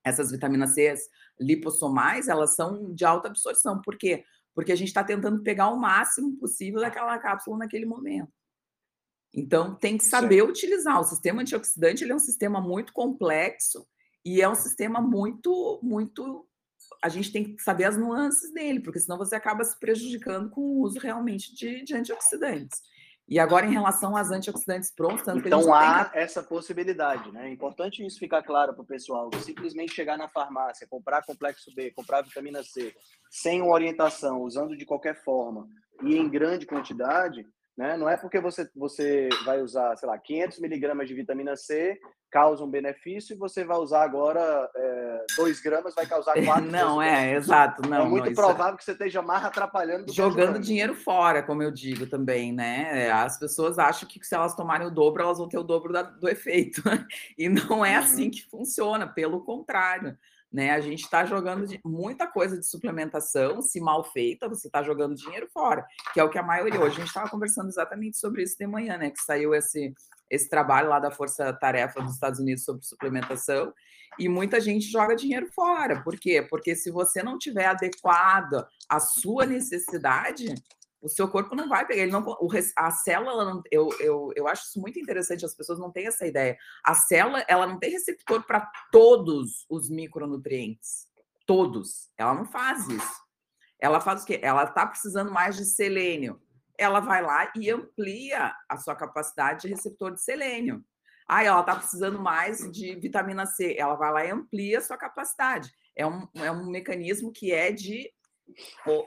[SPEAKER 2] Essas vitaminas C lipossomais, elas são de alta absorção. Por quê? Porque a gente está tentando pegar o máximo possível daquela cápsula naquele momento. Então, tem que saber utilizar. O sistema antioxidante ele é um sistema muito complexo e é um sistema muito, muito. A gente tem que saber as nuances dele, porque senão você acaba se prejudicando com o uso realmente de, de antioxidantes. E agora, em relação às antioxidantes prontos,
[SPEAKER 1] tanto então há tem... essa possibilidade, né? É importante isso ficar claro para o pessoal. Simplesmente chegar na farmácia, comprar complexo B, comprar vitamina C, sem uma orientação, usando de qualquer forma e em grande quantidade, né? Não é porque você, você vai usar, sei lá, 500 miligramas de vitamina C, causa um benefício, e você vai usar agora 2 é, gramas, vai causar [laughs] 4
[SPEAKER 2] Não, é, exato. Não,
[SPEAKER 1] é muito
[SPEAKER 2] não,
[SPEAKER 1] provável é... que você esteja mais atrapalhando.
[SPEAKER 2] Jogando dinheiro fora, como eu digo também, né? As pessoas acham que se elas tomarem o dobro, elas vão ter o dobro da, do efeito. [laughs] e não é assim uhum. que funciona, pelo contrário. Né? A gente está jogando muita coisa de suplementação, se mal feita, você está jogando dinheiro fora, que é o que a maioria. Hoje a gente estava conversando exatamente sobre isso de manhã, né? Que saiu esse, esse trabalho lá da Força Tarefa dos Estados Unidos sobre suplementação, e muita gente joga dinheiro fora. Por quê? Porque se você não tiver adequado à sua necessidade, o seu corpo não vai pegar, ele não, o, a célula, não, eu, eu, eu acho isso muito interessante, as pessoas não têm essa ideia. A célula, ela não tem receptor para todos os micronutrientes, todos. Ela não faz isso. Ela faz o quê? Ela está precisando mais de selênio. Ela vai lá e amplia a sua capacidade de receptor de selênio. Ah, ela está precisando mais de vitamina C. Ela vai lá e amplia a sua capacidade. É um, é um mecanismo que é de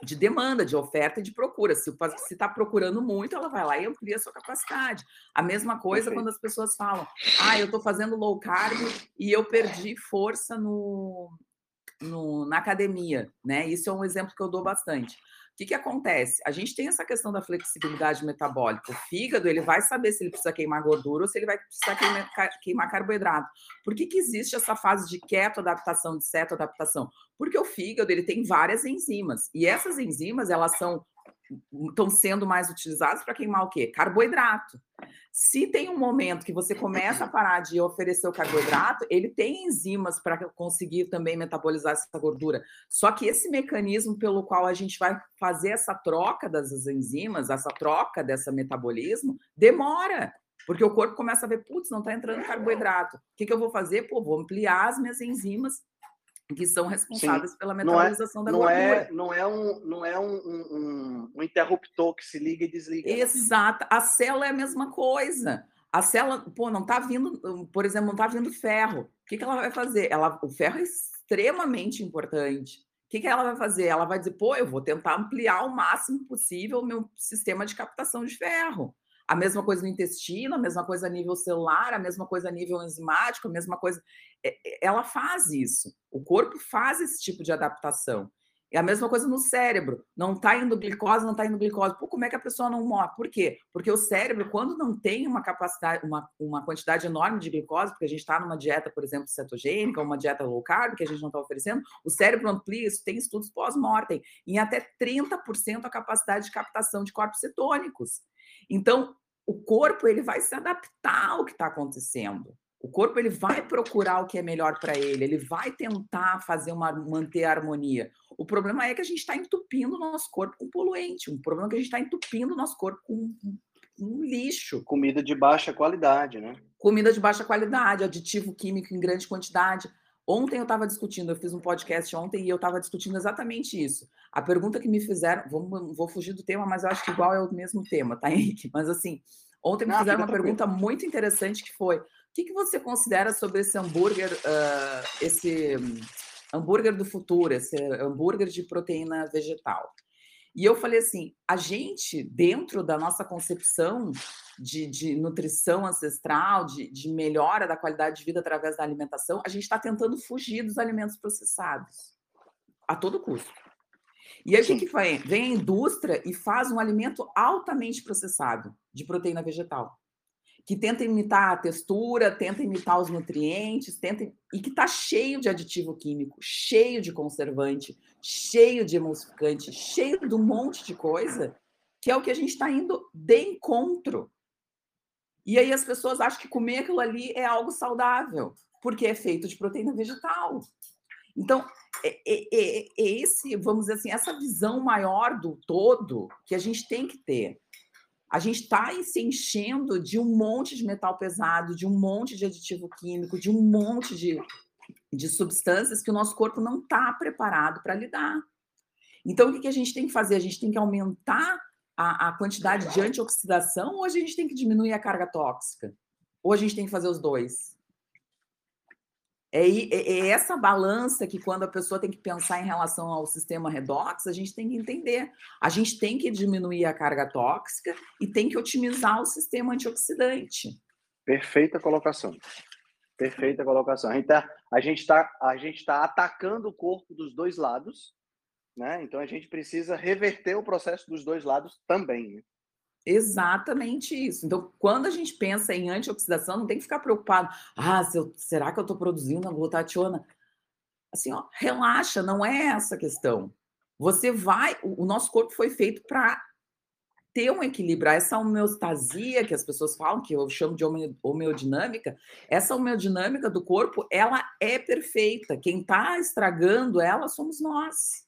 [SPEAKER 2] de demanda, de oferta e de procura. Se está procurando muito, ela vai lá e amplia a sua capacidade. A mesma coisa Perfeito. quando as pessoas falam: ah, eu estou fazendo low carb e eu perdi força no, no, na academia. Né? Isso é um exemplo que eu dou bastante. O que, que acontece? A gente tem essa questão da flexibilidade metabólica. O fígado ele vai saber se ele precisa queimar gordura ou se ele vai precisar queimar, queimar carboidrato. Por que, que existe essa fase de keto adaptação, de ceto adaptação? Porque o fígado ele tem várias enzimas e essas enzimas elas são estão sendo mais utilizados para queimar o quê? Carboidrato. Se tem um momento que você começa a parar de oferecer o carboidrato, ele tem enzimas para conseguir também metabolizar essa gordura. Só que esse mecanismo pelo qual a gente vai fazer essa troca das enzimas, essa troca desse metabolismo, demora. Porque o corpo começa a ver, putz, não está entrando carboidrato. O que, que eu vou fazer? Pô, vou ampliar as minhas enzimas que são responsáveis Sim. pela metabolização
[SPEAKER 1] é,
[SPEAKER 2] da
[SPEAKER 1] não
[SPEAKER 2] gordura.
[SPEAKER 1] É, não é, um, não é um, um, um, interruptor que se liga e desliga.
[SPEAKER 2] Exato. A célula é a mesma coisa. A célula, pô, não está vindo, por exemplo, não está vindo ferro. O que, que ela vai fazer? Ela, o ferro é extremamente importante. O que, que ela vai fazer? Ela vai dizer, pô, eu vou tentar ampliar o máximo possível o meu sistema de captação de ferro. A mesma coisa no intestino, a mesma coisa a nível celular, a mesma coisa a nível enzimático, a mesma coisa. É, é, ela faz isso. O corpo faz esse tipo de adaptação. É a mesma coisa no cérebro. Não está indo glicose, não está indo glicose. Pô, como é que a pessoa não morre? Por quê? Porque o cérebro, quando não tem uma capacidade, uma, uma quantidade enorme de glicose, porque a gente está numa dieta, por exemplo, cetogênica, uma dieta low carb, que a gente não está oferecendo, o cérebro amplia isso. Tem estudos pós-mortem, em até 30% a capacidade de captação de corpos cetônicos. Então, o corpo ele vai se adaptar ao que está acontecendo. O corpo ele vai procurar o que é melhor para ele, ele vai tentar fazer uma manter a harmonia. O problema é que a gente está entupindo o nosso corpo com poluente. O problema é que a gente está entupindo o nosso corpo com, com lixo.
[SPEAKER 1] Comida de baixa qualidade, né?
[SPEAKER 2] Comida de baixa qualidade, aditivo químico em grande quantidade. Ontem eu estava discutindo, eu fiz um podcast ontem e eu estava discutindo exatamente isso. A pergunta que me fizeram, vou, vou fugir do tema, mas eu acho que igual é o mesmo tema, tá, [laughs] Henrique? Mas assim, ontem me fizeram uma pergunta muito interessante que foi: o que, que você considera sobre esse hambúrguer, uh, esse hambúrguer do futuro, esse hambúrguer de proteína vegetal? E eu falei assim: a gente, dentro da nossa concepção de, de nutrição ancestral, de, de, melhora da qualidade de vida através da alimentação, a gente está tentando fugir dos alimentos processados a todo custo. E aí o que, que vem? Vem a indústria e faz um alimento altamente processado de proteína vegetal que tenta imitar a textura, tenta imitar os nutrientes, tenta e que está cheio de aditivo químico, cheio de conservante, cheio de emulsificante, cheio de um monte de coisa, que é o que a gente está indo de encontro. E aí as pessoas acham que comer aquilo ali é algo saudável, porque é feito de proteína vegetal. Então, é, é, é, é esse, vamos dizer assim, essa visão maior do todo que a gente tem que ter. A gente está se enchendo de um monte de metal pesado, de um monte de aditivo químico, de um monte de, de substâncias que o nosso corpo não está preparado para lidar. Então, o que, que a gente tem que fazer? A gente tem que aumentar a, a quantidade de antioxidação ou a gente tem que diminuir a carga tóxica? Ou a gente tem que fazer os dois? É, é, é, essa balança que, quando a pessoa tem que pensar em relação ao sistema redox, a gente tem que entender. A gente tem que diminuir a carga tóxica e tem que otimizar o sistema antioxidante.
[SPEAKER 1] Perfeita colocação. Perfeita colocação. A gente está a gente tá atacando o corpo dos dois lados, né? Então a gente precisa reverter o processo dos dois lados também. Né?
[SPEAKER 2] Exatamente isso. Então, quando a gente pensa em antioxidação, não tem que ficar preocupado. Ah, eu, será que eu estou produzindo a glutationa? Assim, ó, relaxa, não é essa a questão. Você vai, o, o nosso corpo foi feito para ter um equilíbrio. Essa homeostasia que as pessoas falam, que eu chamo de homeodinâmica, essa homeodinâmica do corpo, ela é perfeita. Quem está estragando ela somos nós.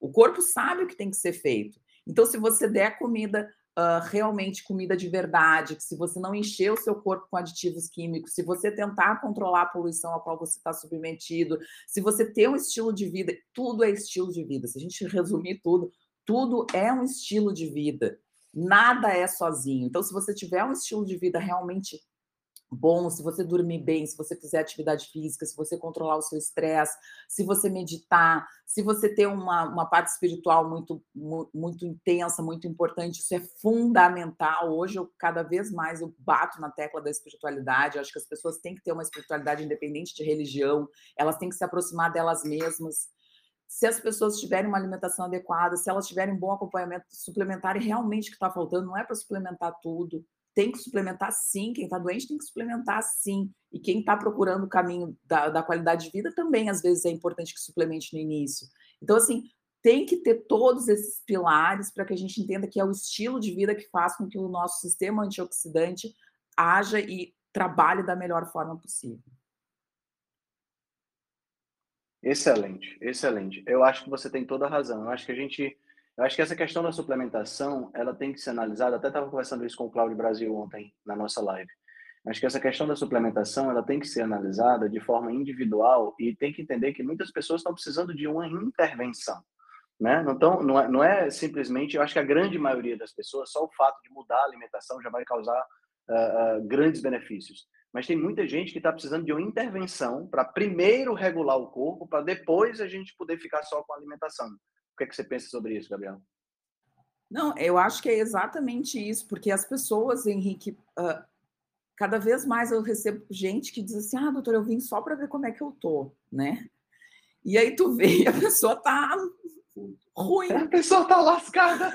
[SPEAKER 2] O corpo sabe o que tem que ser feito. Então, se você der comida uh, realmente comida de verdade, que se você não encher o seu corpo com aditivos químicos, se você tentar controlar a poluição a qual você está submetido, se você ter um estilo de vida, tudo é estilo de vida. Se a gente [laughs] resumir tudo, tudo é um estilo de vida. Nada é sozinho. Então, se você tiver um estilo de vida realmente bom, se você dormir bem, se você fizer atividade física, se você controlar o seu estresse, se você meditar, se você ter uma, uma parte espiritual muito, muito intensa, muito importante, isso é fundamental. Hoje, eu cada vez mais eu bato na tecla da espiritualidade. Eu acho que as pessoas têm que ter uma espiritualidade independente de religião, elas têm que se aproximar delas mesmas. Se as pessoas tiverem uma alimentação adequada, se elas tiverem um bom acompanhamento suplementar, e realmente o que está faltando não é para suplementar tudo, tem que suplementar sim, quem está doente tem que suplementar sim. E quem está procurando o caminho da, da, qualidade de vida também, às vezes, é importante que suplemente no início. Então, assim, tem que ter todos esses pilares para que a gente entenda que é o estilo de vida que faz com que o nosso sistema antioxidante haja e trabalhe da melhor forma possível.
[SPEAKER 1] Excelente, excelente. Eu acho que você tem toda a razão. Eu acho que a gente eu acho que essa questão da suplementação, ela tem que ser analisada, até estava conversando isso com o Cláudio Brasil ontem, na nossa live. Acho que essa questão da suplementação, ela tem que ser analisada de forma individual e tem que entender que muitas pessoas estão precisando de uma intervenção. Né? Não, não, é, não é simplesmente, eu acho que a grande maioria das pessoas, só o fato de mudar a alimentação já vai causar uh, uh, grandes benefícios. Mas tem muita gente que está precisando de uma intervenção para primeiro regular o corpo, para depois a gente poder ficar só com a alimentação que, é que você pensa sobre isso, Gabriel?
[SPEAKER 2] Não, eu acho que é exatamente isso, porque as pessoas, Henrique, uh, cada vez mais eu recebo gente que diz assim: ah, doutor, eu vim só para ver como é que eu tô, né? E aí tu vê e [laughs] a pessoa tá ruim.
[SPEAKER 1] A pessoa tá lascada.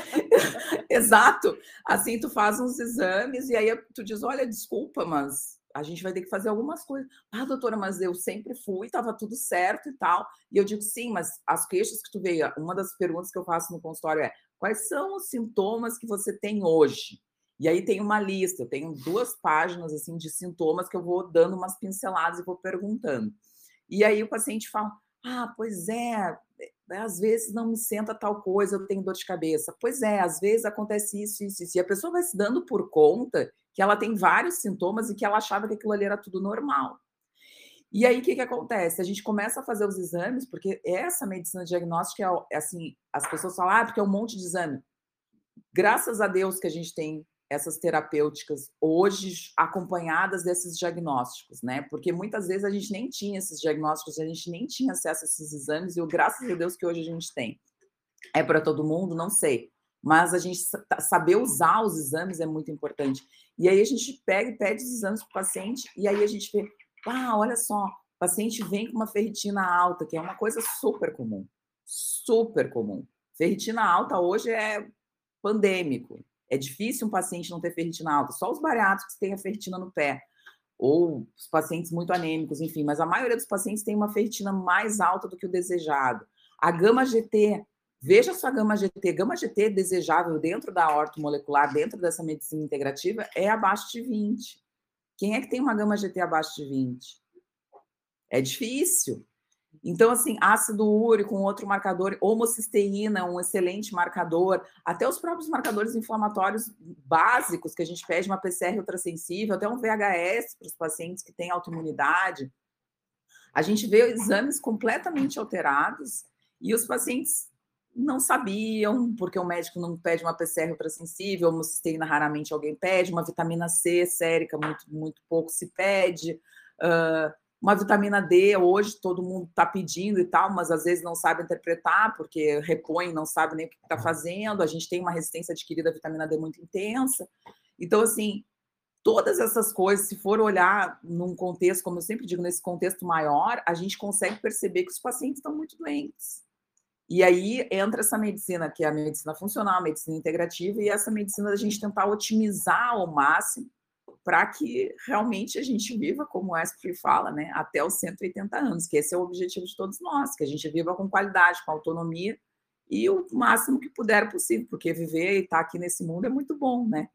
[SPEAKER 1] [laughs]
[SPEAKER 2] Exato. Assim, tu faz uns exames e aí tu diz: olha, desculpa, mas a gente vai ter que fazer algumas coisas. Ah, doutora, mas eu sempre fui, estava tudo certo e tal. E eu digo, sim, mas as queixas que tu veio, uma das perguntas que eu faço no consultório é: quais são os sintomas que você tem hoje? E aí tem uma lista, eu tenho duas páginas assim de sintomas que eu vou dando umas pinceladas e vou perguntando. E aí o paciente fala: "Ah, pois é, às vezes não me senta tal coisa, eu tenho dor de cabeça. Pois é, às vezes acontece isso, isso, isso. E a pessoa vai se dando por conta que ela tem vários sintomas e que ela achava que aquilo ali era tudo normal. E aí, o que, que acontece? A gente começa a fazer os exames, porque essa medicina diagnóstica é, é assim: as pessoas falam, ah, porque é um monte de exame. Graças a Deus que a gente tem essas terapêuticas hoje acompanhadas desses diagnósticos, né? Porque muitas vezes a gente nem tinha esses diagnósticos, a gente nem tinha acesso a esses exames, e graças a Deus que hoje a gente tem. É para todo mundo? Não sei mas a gente saber usar os exames é muito importante. E aí a gente pega e pede os exames para o paciente, e aí a gente vê, ah, olha só, o paciente vem com uma ferritina alta, que é uma coisa super comum, super comum. Ferritina alta hoje é pandêmico. É difícil um paciente não ter ferritina alta, só os bariátricos têm a ferritina no pé, ou os pacientes muito anêmicos, enfim, mas a maioria dos pacientes tem uma ferritina mais alta do que o desejado. A gama GT Veja sua gama GT. Gama GT desejável dentro da ortomolecular, dentro dessa medicina integrativa, é abaixo de 20. Quem é que tem uma gama GT abaixo de 20? É difícil. Então, assim, ácido úrico, um outro marcador, homocisteína, um excelente marcador, até os próprios marcadores inflamatórios básicos que a gente pede, uma PCR ultrassensível, até um VHS para os pacientes que têm autoimunidade. A gente vê exames completamente alterados e os pacientes não sabiam, porque o médico não pede uma PCR ultrassensível, homocisteína raramente alguém pede, uma vitamina C sérica muito, muito pouco se pede. Uh, uma vitamina D, hoje todo mundo está pedindo e tal, mas às vezes não sabe interpretar, porque repõe, não sabe nem o que está fazendo. A gente tem uma resistência adquirida à vitamina D muito intensa. Então, assim, todas essas coisas, se for olhar num contexto, como eu sempre digo, nesse contexto maior, a gente consegue perceber que os pacientes estão muito doentes. E aí entra essa medicina, que é a medicina funcional, a medicina integrativa, e essa medicina da gente tentar otimizar ao máximo para que realmente a gente viva, como o Esprit fala, né, até os 180 anos, que esse é o objetivo de todos nós, que a gente viva com qualidade, com autonomia e o máximo que puder possível, porque viver e estar tá aqui nesse mundo é muito bom, né?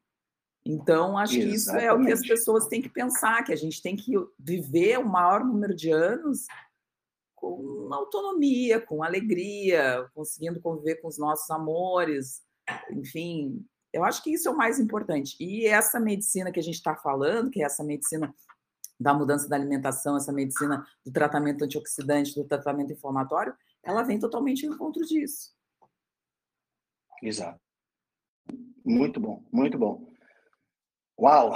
[SPEAKER 2] Então, acho Exatamente. que isso é o que as pessoas têm que pensar, que a gente tem que viver o maior número de anos com autonomia, com alegria, conseguindo conviver com os nossos amores, enfim, eu acho que isso é o mais importante. E essa medicina que a gente está falando, que é essa medicina da mudança da alimentação, essa medicina do tratamento antioxidante, do tratamento inflamatório, ela vem totalmente ao encontro disso.
[SPEAKER 1] Exato. Muito bom, muito bom. Uau,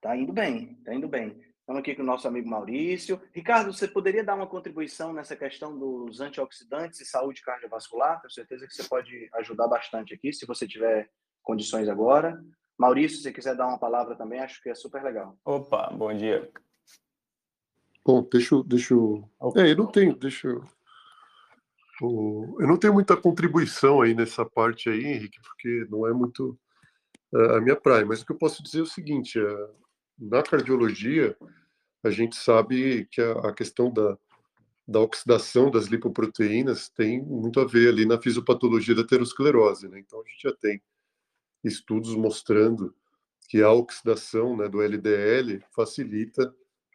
[SPEAKER 1] tá indo bem, tá indo bem. Estamos aqui com o nosso amigo Maurício. Ricardo, você poderia dar uma contribuição nessa questão dos antioxidantes e saúde cardiovascular? Tenho certeza que você pode ajudar bastante aqui, se você tiver condições agora. Maurício, se você quiser dar uma palavra também, acho que é super legal.
[SPEAKER 3] Opa, bom dia.
[SPEAKER 4] Bom, deixa eu. Deixa eu... É, eu não tenho. Deixa eu. Eu não tenho muita contribuição aí nessa parte aí, Henrique, porque não é muito a minha praia. Mas o que eu posso dizer é o seguinte: é, na cardiologia, a gente sabe que a questão da, da oxidação das lipoproteínas tem muito a ver ali na fisiopatologia da aterosclerose. Né? Então, a gente já tem estudos mostrando que a oxidação né, do LDL facilita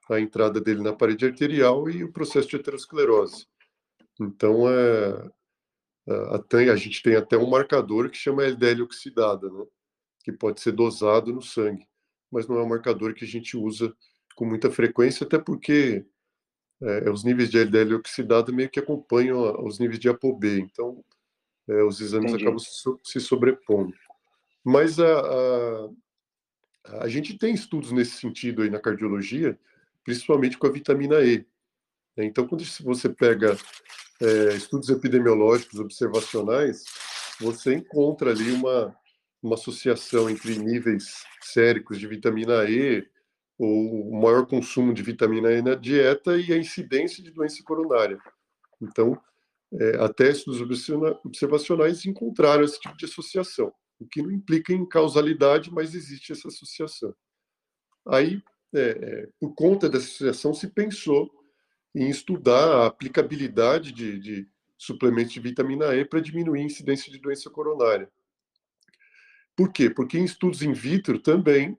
[SPEAKER 4] a entrada dele na parede arterial e o processo de aterosclerose. Então, é, até, a gente tem até um marcador que chama LDL oxidada, né, que pode ser dosado no sangue, mas não é um marcador que a gente usa com muita frequência, até porque é, os níveis de LDL oxidado meio que acompanham os níveis de ApoB, então é, os exames Entendi. acabam se, se sobrepondo. Mas a, a, a, gente tem estudos nesse sentido aí na cardiologia, principalmente com a vitamina E. Né? Então, quando você pega é, estudos epidemiológicos observacionais, você encontra ali uma, uma associação entre níveis séricos de vitamina E, ou o maior consumo de vitamina E na dieta e a incidência de doença coronária. Então, é, até estudos observacionais encontraram esse tipo de associação o que não implica em causalidade, mas existe essa associação. Aí, é, é, por conta dessa associação, se pensou em estudar a aplicabilidade de, de suplementos de vitamina E para diminuir a incidência de doença coronária. Por quê? Porque em estudos in vitro também,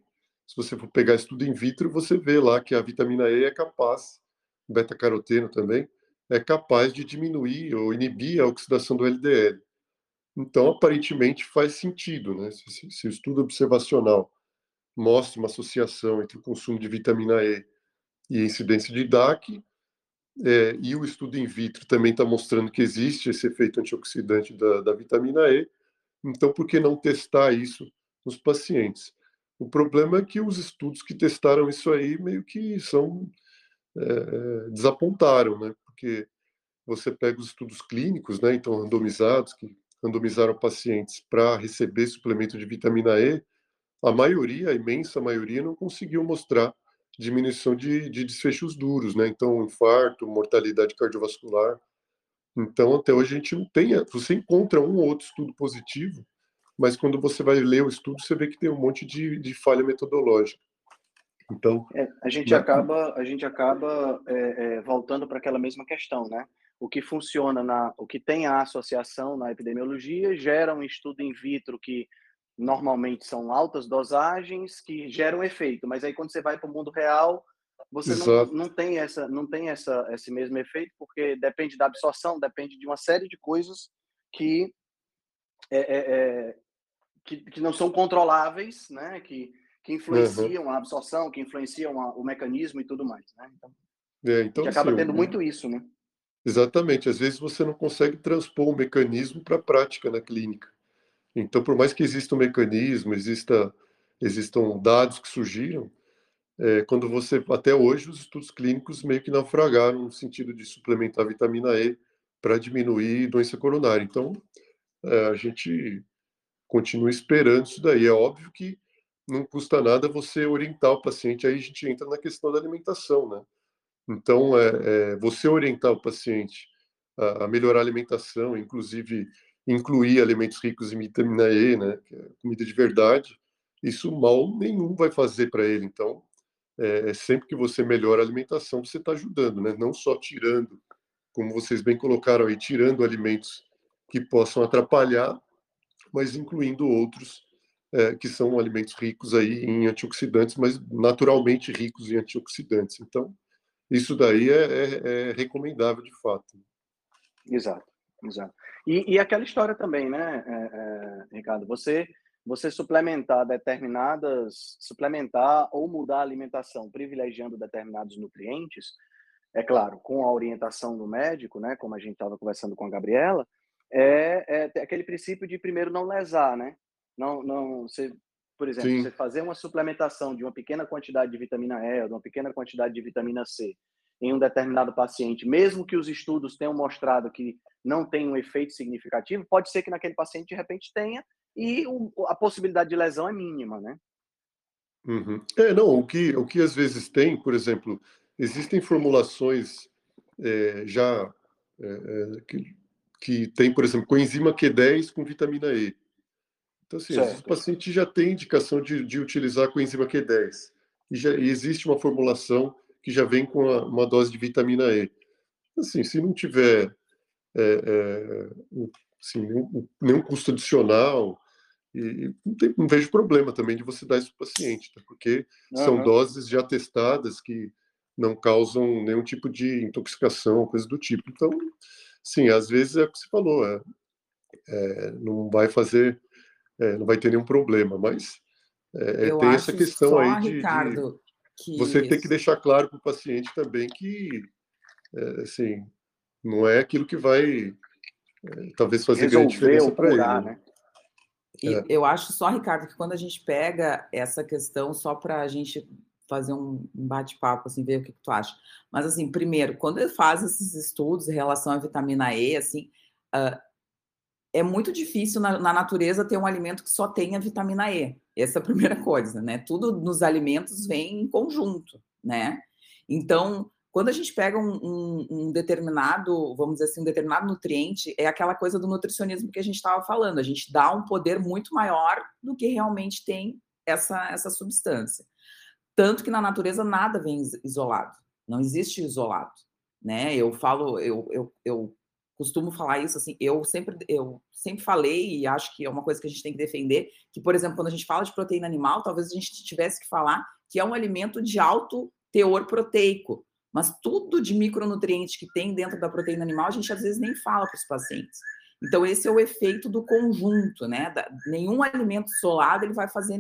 [SPEAKER 4] se você for pegar estudo in vitro, você vê lá que a vitamina E é capaz, beta-caroteno também, é capaz de diminuir ou inibir a oxidação do LDL. Então, aparentemente, faz sentido, né? Se, se, o estudo observacional mostra uma associação entre o consumo de vitamina E e a incidência de DAC, é, e o estudo in vitro também está mostrando que existe esse efeito antioxidante da, da vitamina E, então por que não testar isso nos pacientes? O problema é que os estudos que testaram isso aí meio que são é, desapontaram, né? Porque você pega os estudos clínicos, né? Então randomizados que randomizaram pacientes para receber suplemento de vitamina E, a maioria, a imensa maioria, não conseguiu mostrar diminuição de, de desfechos duros, né? Então, infarto, mortalidade cardiovascular. Então, até hoje a gente não tem. Você encontra um ou outro estudo positivo, mas quando você vai ler o estudo, você vê que tem um monte de, de falha metodológica. Então,
[SPEAKER 1] é, a gente né? acaba, a gente acaba é, é, voltando para aquela mesma questão, né? o que funciona na, o que tem a associação na epidemiologia gera um estudo in vitro que normalmente são altas dosagens que geram efeito, mas aí quando você vai para o mundo real você não, não, tem essa não tem essa esse mesmo efeito porque depende da absorção depende de uma série de coisas que é, é, é, que, que, não são controláveis né que que influenciam uhum. a absorção que influenciam a, o mecanismo e tudo mais né então,
[SPEAKER 4] é, então
[SPEAKER 1] que acaba sim, tendo muito isso né
[SPEAKER 4] exatamente às vezes você não consegue transpor o mecanismo para a prática na clínica então por mais que exista um mecanismo exista existam dados que surgiram é, quando você até hoje os estudos clínicos meio que naufragaram no sentido de suplementar vitamina E para diminuir doença coronária. Então é, a gente continua esperando isso daí. É óbvio que não custa nada você orientar o paciente. Aí a gente entra na questão da alimentação, né? Então é, é você orientar o paciente a, a melhorar a alimentação, inclusive incluir alimentos ricos em vitamina E, né? Que é comida de verdade. Isso mal nenhum vai fazer para ele. Então é, é, sempre que você melhora a alimentação, você está ajudando, né? Não só tirando, como vocês bem colocaram aí, tirando alimentos que possam atrapalhar, mas incluindo outros é, que são alimentos ricos aí em antioxidantes, mas naturalmente ricos em antioxidantes. Então, isso daí é, é, é recomendável de fato.
[SPEAKER 1] Exato, exato. E, e aquela história também, né, é, é, Ricardo? Você você suplementar determinadas, suplementar ou mudar a alimentação, privilegiando determinados nutrientes, é claro, com a orientação do médico, né, como a gente estava conversando com a Gabriela, é, é aquele princípio de primeiro não lesar, né? Não, não, você, por exemplo, Sim. você fazer uma suplementação de uma pequena quantidade de vitamina E ou de uma pequena quantidade de vitamina C em um determinado paciente, mesmo que os estudos tenham mostrado que não tem um efeito significativo, pode ser que naquele paciente de repente tenha e o, a possibilidade de lesão é mínima, né?
[SPEAKER 4] Uhum. É, não, o que, o que às vezes tem, por exemplo, existem formulações é, já é que, que tem, por exemplo, coenzima Q10 com vitamina E. Então, assim, o paciente já tem indicação de, de utilizar coenzima Q10. E já e existe uma formulação que já vem com a, uma dose de vitamina E. Assim, se não tiver é, é, assim, nenhum, nenhum custo adicional, e não, tem, não, vejo problema também de você dar isso para o paciente, tá? porque uhum. são doses já testadas que não causam nenhum tipo de intoxicação, coisa do tipo. Então, sim, às vezes é o que você falou, é, é não vai fazer, é, não vai ter nenhum problema, mas é, tem essa questão só, aí de, Ricardo, de que... você tem que deixar claro para o paciente também que, é, assim, não é aquilo que vai é, talvez fazer Resolver grande diferença para ele. Né? né?
[SPEAKER 2] E é. eu acho só, Ricardo, que quando a gente pega essa questão só para a gente fazer um bate-papo, assim, ver o que, que, tu acha. Mas, assim, primeiro, quando ele faz esses estudos em relação à vitamina E, assim, uh, é muito difícil na, na, natureza ter um alimento que só tenha vitamina E. Essa é a [laughs] primeira coisa, né? Tudo nos alimentos vem em conjunto, né? Então, quando a gente pega um, um, um, determinado, vamos dizer assim, um determinado nutriente, é aquela coisa do nutricionismo que a gente estava falando. A gente dá um poder muito maior do que realmente tem essa, essa substância. Tanto que na natureza nada vem isolado. Não existe isolado. Né? Eu falo, eu, eu, eu costumo falar isso assim, eu sempre, eu sempre falei, e acho que é uma coisa que a gente tem que defender, que, por exemplo, quando a gente fala de proteína animal, talvez a gente tivesse que falar que é um alimento de alto teor proteico mas tudo de micronutrientes que tem dentro da proteína animal, a gente às vezes nem fala para os pacientes. Então, esse é o efeito do conjunto, né? Da, nenhum alimento solado ele vai fazer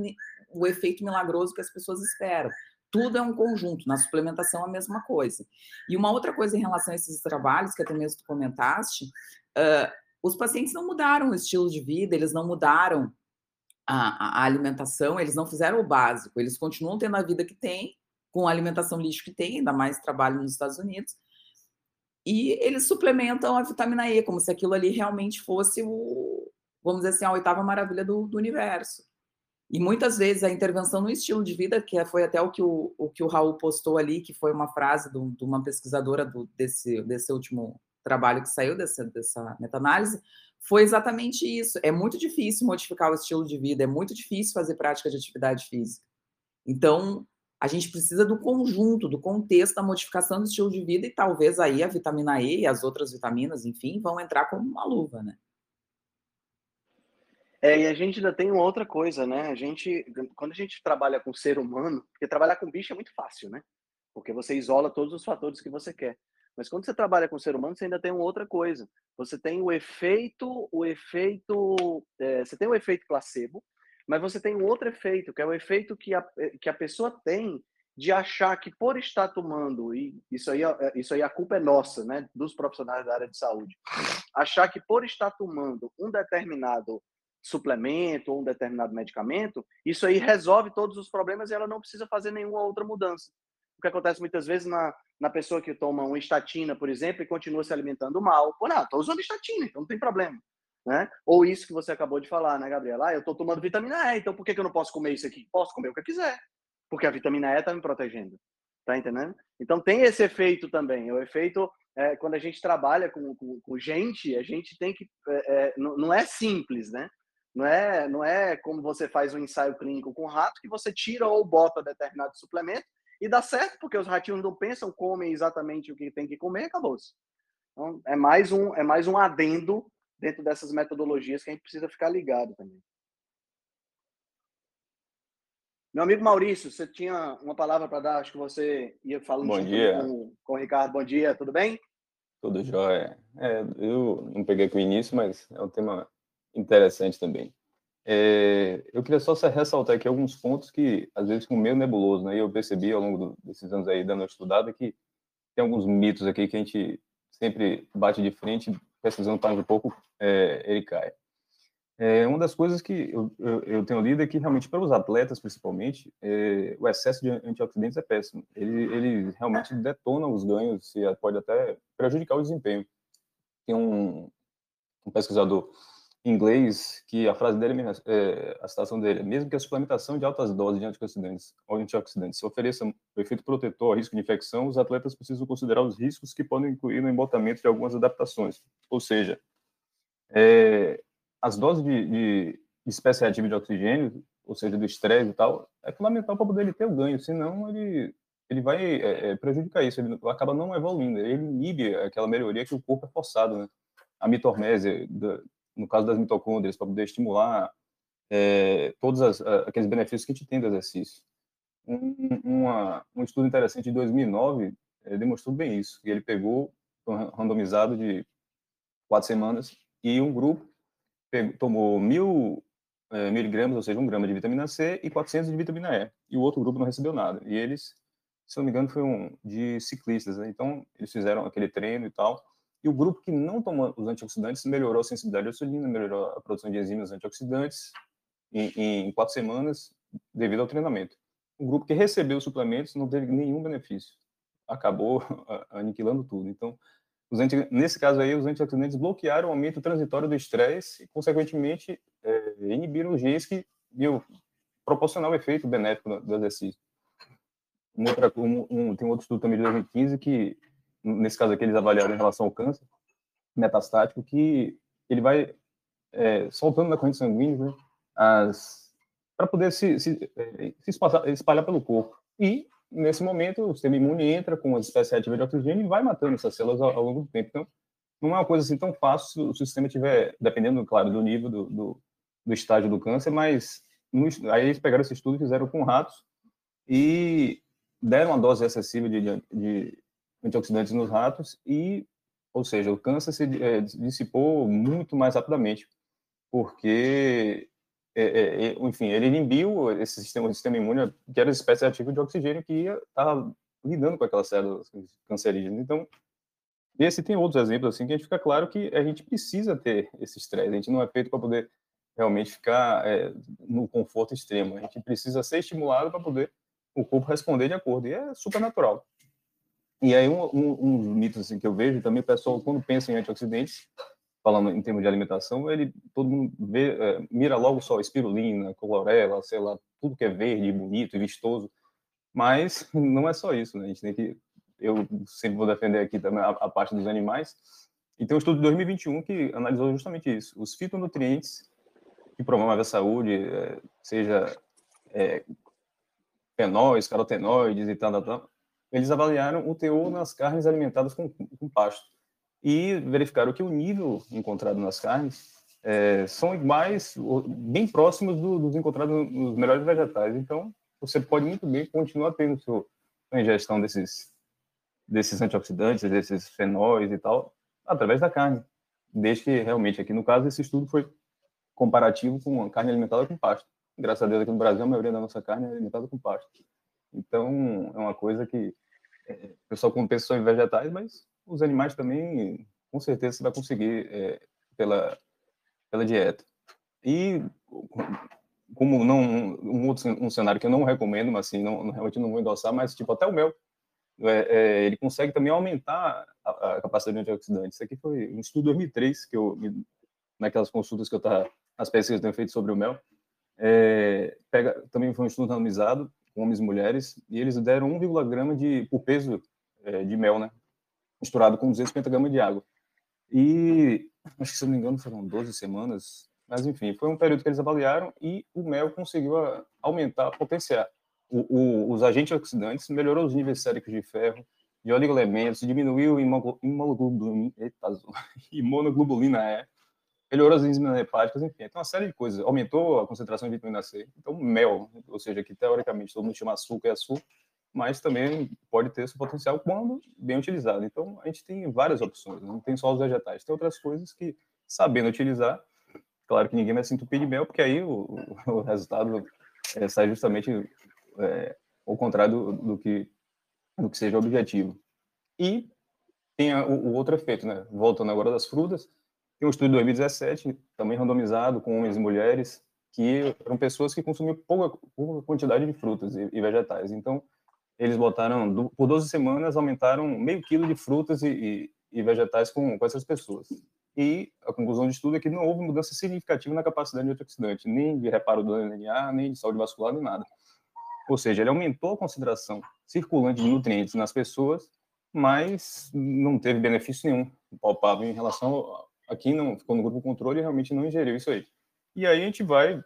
[SPEAKER 2] o efeito milagroso que as pessoas esperam. Tudo é um conjunto. Na suplementação, a mesma coisa. E uma outra coisa em relação a esses trabalhos, que até mesmo tu comentaste, uh, os pacientes não mudaram o estilo de vida, eles não mudaram a, a alimentação, eles não fizeram o básico, eles continuam tendo a vida que têm, com a alimentação lixo que tem, ainda mais trabalho nos Estados Unidos. E eles suplementam a vitamina E, como se aquilo ali realmente fosse o, vamos dizer assim, a oitava maravilha do, do universo. E muitas vezes a intervenção no estilo de vida, que foi até o que o, o, que o Raul postou ali, que foi uma frase de uma pesquisadora do, desse, desse último trabalho que saiu dessa, dessa meta-análise, foi exatamente isso. É muito difícil modificar o estilo de vida, é muito difícil fazer prática de atividade física. Então, a gente precisa do conjunto, do contexto da modificação do estilo de vida e talvez aí a vitamina E e as outras vitaminas, enfim, vão entrar como uma luva, né?
[SPEAKER 1] É, e a gente ainda tem uma outra coisa, né? A gente, quando a gente trabalha com ser humano, porque trabalhar com bicho é muito fácil, né? porque você isola todos os fatores que você quer. Mas quando você trabalha com ser humano, você ainda tem uma outra coisa. Você tem o efeito, o efeito, é, você tem o efeito placebo, mas você tem um outro efeito, que é o efeito que a, que a pessoa tem de achar que por estar tomando, e isso aí, é, isso aí a culpa é nossa, né, dos profissionais da área de saúde, achar que por estar tomando um determinado suplemento ou um determinado medicamento, isso aí resolve todos os problemas e ela não precisa fazer nenhuma outra mudança. O que acontece muitas vezes na, na pessoa que toma uma estatina, por exemplo, e continua se alimentando mal. Pô, não, estou usando estatina, então não tem problema. Né? Ou isso que você acabou de falar, né, Gabriela? Ah, eu estou tomando vitamina E, então por que, que eu não posso comer isso aqui? Posso comer o que eu quiser, porque a vitamina E está me protegendo. Tá entendendo? Então tem esse efeito também. O efeito, é, quando a gente trabalha com, com, com, gente, a gente tem que. É, é, não é simples, né? Não é, não é como você faz um ensaio clínico com rato, que você tira ou bota determinado suplemento e dá certo, porque os ratinhos não pensam, comem exatamente o que tem que comer, acabou-se. Então, é mais um, é mais um adendo dentro dessas metodologias que a gente precisa ficar ligado também. Meu amigo Maurício, você tinha uma palavra para dar? Acho que você ia falando
[SPEAKER 3] Bom dia.
[SPEAKER 1] Com, com o Ricardo. Bom dia, tudo bem?
[SPEAKER 3] Tudo jóia. É, eu não peguei aqui o início, mas é um tema interessante também. É, eu queria só ressaltar aqui alguns pontos que, às vezes, ficam meio nebuloso, né? E eu percebi ao longo desses anos aí dando uma estudada que tem alguns mitos aqui que a gente sempre bate de frente, pesquisando para um pouco, é, ele cai. É, uma das coisas que eu, eu, eu, tenho lido é que, realmente, para os atletas, principalmente, é, o excesso de antioxidantes é péssimo. Ele, ele realmente detona os ganhos e pode até prejudicar o desempenho. Tem um, um pesquisador inglês que a frase dele, é, a citação dele, mesmo que a suplementação de altas doses de antioxidantes antioxidantes ofereça um efeito protetor ao risco de infecção, os atletas precisam considerar os riscos que podem incluir no embotamento de algumas adaptações. Ou seja, é, as doses de, de espécie reativa de oxigênio, ou seja, do estresse e tal, é fundamental para poder ele ter o ganho, senão ele ele vai é, prejudicar isso, ele acaba não evoluindo, ele inibe aquela melhoria que o corpo é forçado, né? A mitormese, no caso das mitocôndrias, para poder estimular é, todos as, aqueles benefícios que a gente tem do exercício. Um, uma, um estudo interessante de 2009 é, demonstrou bem isso. Ele pegou, randomizado de quatro semanas, e um grupo pegou, tomou mil é, miligramas, ou seja, um grama de vitamina C e 400 de vitamina E. E o outro grupo não recebeu nada. E eles, se não me engano, foi um de ciclistas. Né? Então, eles fizeram aquele treino e tal. E o grupo que não tomou os antioxidantes melhorou a sensibilidade à insulina, melhorou a produção de enzimas antioxidantes em, em quatro semanas devido ao treinamento. O grupo que recebeu os suplementos não teve nenhum benefício. Acabou [laughs] aniquilando tudo. Então, anti... nesse caso aí, os antioxidantes bloquearam o aumento transitório do estresse e, consequentemente, é, inibiram os genes que iam proporcionar o efeito benéfico do exercício. Um um, um, tem outro estudo também de 2015 que nesse caso aqui eles avaliaram em relação ao câncer metastático, que ele vai é, soltando na corrente sanguínea né, as para poder se, se, é, se espalhar, espalhar, pelo corpo. E, nesse momento, o sistema imune entra com uma espécie ativa de oxigênio e vai matando essas células ao, ao, longo do tempo. Então, não é uma coisa assim tão fácil se o sistema estiver, dependendo, claro, do nível do, do, do estágio do câncer, mas no, aí eles pegaram esse estudo fizeram com ratos e deram uma dose excessiva de, de, antioxidantes nos ratos e, ou seja, o câncer se é, dissipou muito mais rapidamente, porque, é, é, enfim, ele inibiu esse sistema, sistema imune, que era espécie ativa de oxigênio que estar tá lidando com aquelas células cancerígenas. Então, esse tem outros exemplos assim que a gente fica claro que a gente precisa ter esse estresse. A gente não é feito para poder realmente ficar é, no conforto extremo. A gente precisa ser estimulado para poder o corpo responder de acordo. E é super natural. E aí, um, um, um mito assim, que eu vejo também, o pessoal, quando pensa em antioxidantes, falando em termos de alimentação, ele, todo mundo vê, é, mira logo só espirulina, clorela, sei lá, tudo que é verde, bonito e vistoso. Mas [laughs] não é só isso, né? A gente tem que. Eu sempre vou defender aqui também a, a parte dos animais. E tem um estudo de 2021 que analisou justamente isso. Os fitonutrientes que promovem a saúde, é, seja é, fenóis, carotenoides e tal, tal, tal eles avaliaram o teor nas carnes alimentadas com, com pasto e verificaram que o nível encontrado nas carnes é, são iguais, bem próximos do, dos encontrados nos melhores vegetais. Então, você pode muito bem continuar tendo seu, a ingestão desses, desses antioxidantes, desses fenóis e tal, através da carne. Desde que realmente, aqui no caso, esse estudo foi comparativo com a carne alimentada com pasto. Graças a Deus, aqui no Brasil, a maioria da nossa carne é alimentada com pasto. Então, é uma coisa que é, o pessoal só em vegetais, mas os animais também, com certeza, você vai conseguir é, pela, pela dieta. E como não um outro um cenário que eu não recomendo, mas assim, não, realmente não vou endossar, mas tipo até o mel, é, é, ele consegue também aumentar a, a, capacidade de antioxidantes. Isso aqui foi um estudo de 2003 que eu naquelas consultas que eu estava as pesquisas que eu tenho feito sobre o mel, é, pega também foi um estudo randomizado homens e mulheres e eles deram 1, grama de por peso é, de mel, né, misturado com 250 gramas de água. E acho que se não me engano foram 12 semanas mas, enfim, foi um período que eles avaliaram e o mel conseguiu ah, aumentar, potenciar. O, o, os agentes oxidantes, melhorou os níveis séricos de ferro, de oligoelementos, diminuiu a imunoglobulina, imunoglobulina E, melhorou as enzimas hepáticas, enfim, tem uma série de coisas. Aumentou a concentração de vitamina C. Então, mel, ou seja, que teoricamente todo mundo chama açúcar, é açúcar, mas também pode ter esse potencial quando bem utilizado. Então, a gente tem várias opções, não tem só os vegetais, tem outras coisas que, sabendo utilizar, Claro que ninguém vai se entupir de mel, porque aí o, o resultado é, sai justamente é, ao contrário do, do, que, do que seja o objetivo. E tem o, o, outro efeito, né? Voltando agora das frutas, tem um estudo de 2017, também randomizado com homens e mulheres, que eram pessoas que consumiam pouca, pouca quantidade de frutas e, e vegetais. Então, eles botaram, do, por 12 semanas, aumentaram meio quilo de frutas e, e, e vegetais com, com essas pessoas e a conclusão de estudo é que não houve mudança significativa na capacidade de antioxidante, nem de reparo do DNA, nem de saúde vascular, nem nada. Ou seja, ele aumentou a concentração circulante de nutrientes nas pessoas, mas não teve benefício nenhum palpável em relação a quem não ficou no grupo controle e realmente não ingeriu isso aí. E aí a gente vai,